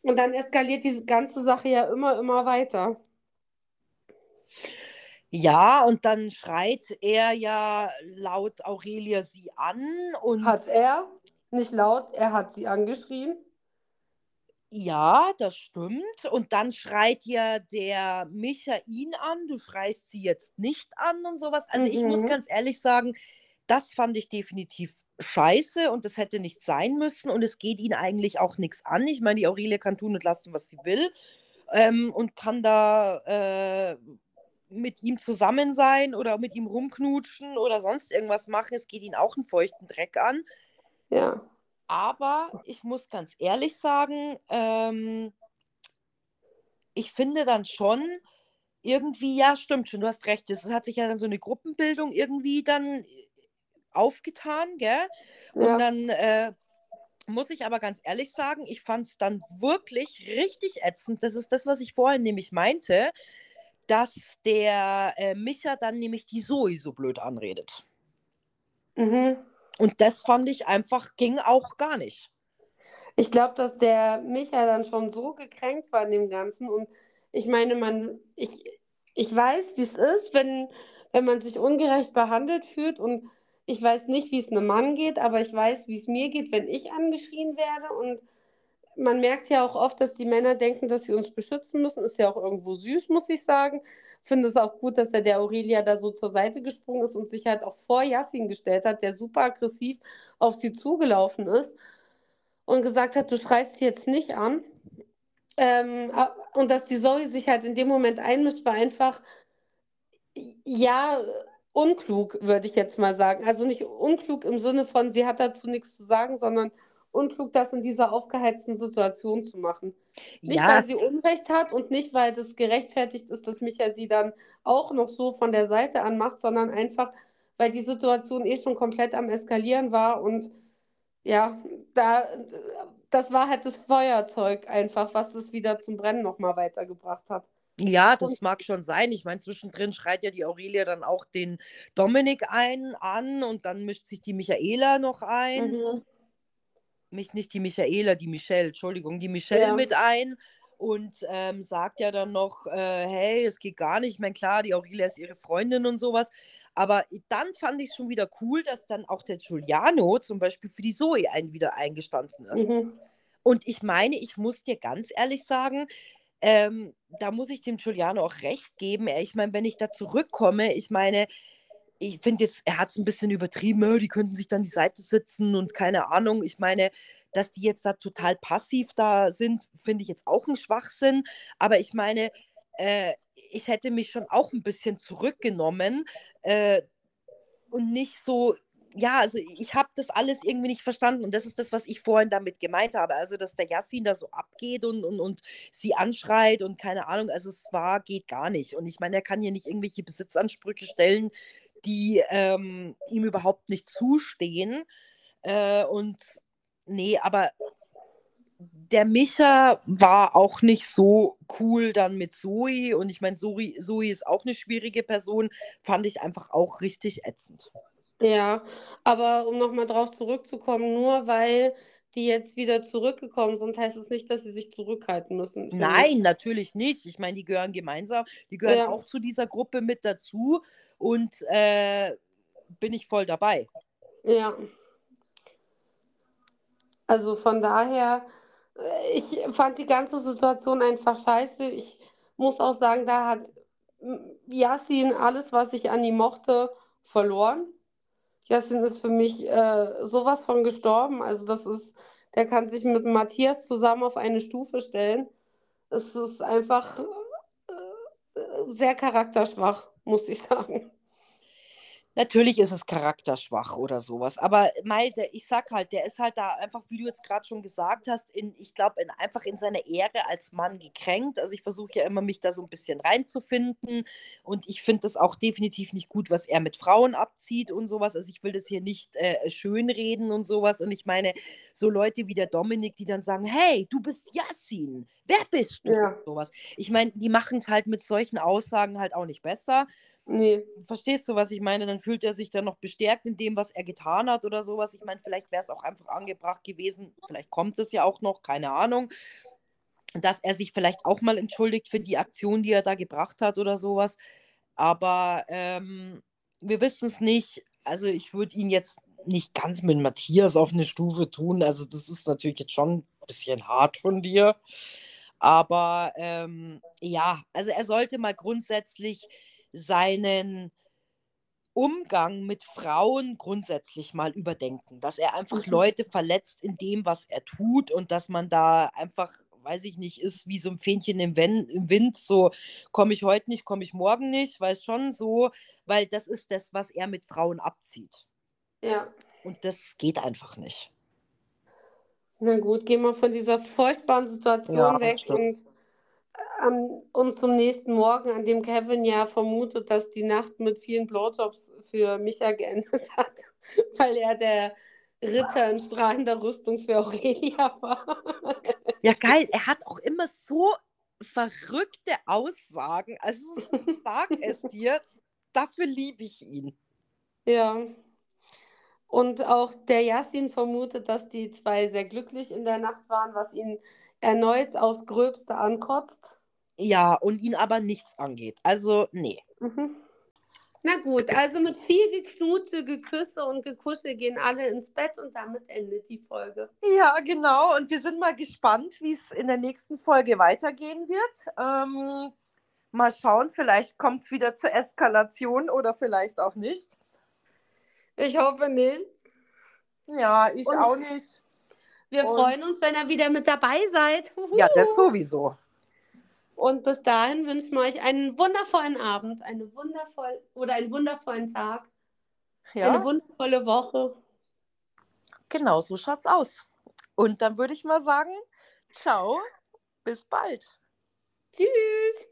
Und dann eskaliert diese ganze Sache ja immer, immer weiter. Ja, und dann schreit er ja laut Aurelia sie an und Hat er, nicht laut, er hat sie angeschrien. ja, das stimmt. Und dann schreit ja der Micha ihn an, du schreist sie jetzt nicht an und sowas. Also ich muss Mhm. ganz ehrlich sagen, das fand ich definitiv scheiße und das hätte nicht sein müssen und es geht ihn eigentlich auch nichts an. Ich meine, die Aurelia kann tun und lassen, was sie will ähm, und kann da äh, mit ihm zusammen sein oder mit ihm rumknutschen oder sonst irgendwas machen. Es geht ihn auch einen feuchten Dreck an. Ja. Aber ich muss ganz ehrlich sagen, ähm, ich finde dann schon irgendwie, ja, stimmt schon, du hast recht. Es hat sich ja dann so eine Gruppenbildung irgendwie dann aufgetan, gell? Und Ja. dann äh, muss ich aber ganz ehrlich sagen, ich fand es dann wirklich richtig ätzend. Das ist das, was ich vorhin nämlich meinte, dass der äh, Micha dann nämlich die Zoe so blöd anredet. Mhm. Und das fand ich einfach, ging auch gar nicht. Ich glaube, dass der Micha dann schon so gekränkt war in dem Ganzen. Und ich meine, man, ich, ich weiß, wie es ist, wenn, wenn man sich ungerecht behandelt fühlt. Und ich weiß nicht, wie es einem Mann geht, aber ich weiß, wie es mir geht, wenn ich angeschrien werde. Und man merkt ja auch oft, dass die Männer denken, dass sie uns beschützen müssen. Ist ja auch irgendwo süß, muss ich sagen. Finde es auch gut, dass er der Aurelia da so zur Seite gesprungen ist und sich halt auch vor Yassin gestellt hat, der super aggressiv auf sie zugelaufen ist und gesagt hat, du schreist sie jetzt nicht an. Ähm, und dass die Zoe sich halt in dem Moment einmischt, war einfach, ja, unklug, würde ich jetzt mal sagen. Also nicht unklug im Sinne von, sie hat dazu nichts zu sagen, sondern unklug, das in dieser aufgeheizten Situation zu machen. Nicht, Ja, weil sie Unrecht hat und nicht, weil das gerechtfertigt ist, dass Micha sie dann auch noch so von der Seite anmacht, sondern einfach, weil die Situation eh schon komplett am Eskalieren war und ja, da, das war halt das Feuerzeug einfach, was es wieder zum Brennen nochmal weitergebracht hat. ja, das mag schon sein. Ich meine, zwischendrin schreit ja die Aurelia dann auch den Dominik ein an und dann mischt sich die Michaela noch ein. mhm. Mich nicht die Michaela, die Michelle, Entschuldigung, die Michelle Ja. mit ein und ähm, sagt ja dann noch, äh, hey, es geht gar nicht. Ich meine, klar, die Aurelia ist ihre Freundin und sowas. Aber dann fand ich es schon wieder cool, dass dann auch der Giuliano zum Beispiel für die Zoe ein, wieder eingestanden ist. Mhm. Und ich meine, ich muss dir ganz ehrlich sagen, ähm, da muss ich dem Giuliano auch recht geben. Ich meine, wenn ich da zurückkomme, ich meine, ich finde jetzt, er hat es ein bisschen übertrieben, äh, die könnten sich dann die Seite sitzen und keine Ahnung. Ich meine, dass die jetzt da total passiv da sind, finde ich jetzt auch ein Schwachsinn. Aber ich meine, äh, ich hätte mich schon auch ein bisschen zurückgenommen äh, und nicht so, ja, also ich habe das alles irgendwie nicht verstanden und das ist das, was ich vorhin damit gemeint habe. Also, dass der Yassin da so abgeht und, und, und sie anschreit und keine Ahnung, also es war, geht gar nicht. Und ich meine, er kann hier nicht irgendwelche Besitzansprüche stellen, die ähm, ihm überhaupt nicht zustehen. Äh, und nee, aber der Micha war auch nicht so cool dann mit Zoe. Und ich meine, Zoe, Zoe ist auch eine schwierige Person, fand ich einfach auch richtig ätzend. Ja, aber um nochmal drauf zurückzukommen, nur weil die jetzt wieder zurückgekommen sind, heißt es nicht, dass sie sich zurückhalten müssen, finde ich. Nein, natürlich nicht. Ich meine, die gehören gemeinsam, die gehören Ja. auch zu dieser Gruppe mit dazu und äh, bin ich voll dabei. Ja. Also von daher, äh, ich fand die ganze Situation einfach scheiße. Ich muss auch sagen, da hat Yassin alles, was ich an ihm mochte, verloren. Yassin ist für mich äh, sowas von gestorben. Also das ist, der kann sich mit Matthias zusammen auf eine Stufe stellen. Es ist einfach äh, äh, sehr charakterschwach, muss ich sagen. Natürlich ist es charakterschwach oder sowas, aber Mai, der, ich sag halt, der ist halt da einfach, wie du jetzt gerade schon gesagt hast, in, ich glaube, in, einfach in seiner Ehre als Mann gekränkt. Also ich versuche ja immer, mich da so ein bisschen reinzufinden und ich finde das auch definitiv nicht gut, was er mit Frauen abzieht und sowas. Also ich will das hier nicht äh, schönreden und sowas und ich meine, so Leute wie der Dominik, die dann sagen, hey, du bist Yassin, wer bist du? Ja. Sowas. Ich meine, die machen es halt mit solchen Aussagen halt auch nicht besser. Nee. Verstehst du, was ich meine? Dann fühlt er sich dann noch bestärkt in dem, was er getan hat oder sowas. Ich meine, vielleicht wäre es auch einfach angebracht gewesen, vielleicht kommt es ja auch noch, keine Ahnung, dass er sich vielleicht auch mal entschuldigt für die Aktion, die er da gebracht hat oder sowas. Aber ähm, wir wissen es nicht. Also ich würde ihn jetzt nicht ganz mit Matthias auf eine Stufe tun. Also das ist natürlich jetzt schon ein bisschen hart von dir. Aber ähm, ja, also er sollte mal grundsätzlich seinen Umgang mit Frauen grundsätzlich mal überdenken, dass er einfach Mhm. Leute verletzt in dem, was er tut und dass man da einfach weiß ich nicht, ist wie so ein Fähnchen im, Wind, so komme ich heute nicht, komme ich morgen nicht, weiß schon so, weil das ist das, was er mit Frauen abzieht. Ja. Und das geht einfach nicht. Na gut, gehen wir von dieser furchtbaren Situation Ja, weg stimmt. und ähm, und zum nächsten Morgen, an dem Kevin ja vermutet, dass die Nacht mit vielen Blowjobs für Micha geendet hat, weil er der Ritter in strahlender Rüstung für Aurelia war. Ja, geil. Er hat auch immer so verrückte Aussagen. Also, sag es dir, dafür liebe ich ihn. Ja. Und auch der Yassin vermutet, dass die zwei sehr glücklich in der Nacht waren, was ihn erneut aufs Gröbste ankotzt. Ja, und ihn aber nichts angeht. Also, nee. Mhm. Na gut, also mit viel Geknute, Geküsse und Gekuschel gehen alle ins Bett und damit endet die Folge. Ja, genau. Und wir sind mal gespannt, wie es in der nächsten Folge weitergehen wird. Ähm, mal schauen, vielleicht kommt es wieder zur Eskalation oder vielleicht auch nicht. Ich hoffe nicht. Ja, ich Und- auch nicht. Wir Und- freuen uns, wenn ihr wieder mit dabei seid. Huhu. Ja, das sowieso. Und bis dahin wünschen wir euch einen wundervollen Abend, eine wundervoll oder einen wundervollen Tag, Ja, eine wundervolle Woche. genau so schaut's aus. Und dann würde ich mal sagen, ciao, bis bald. Tschüss.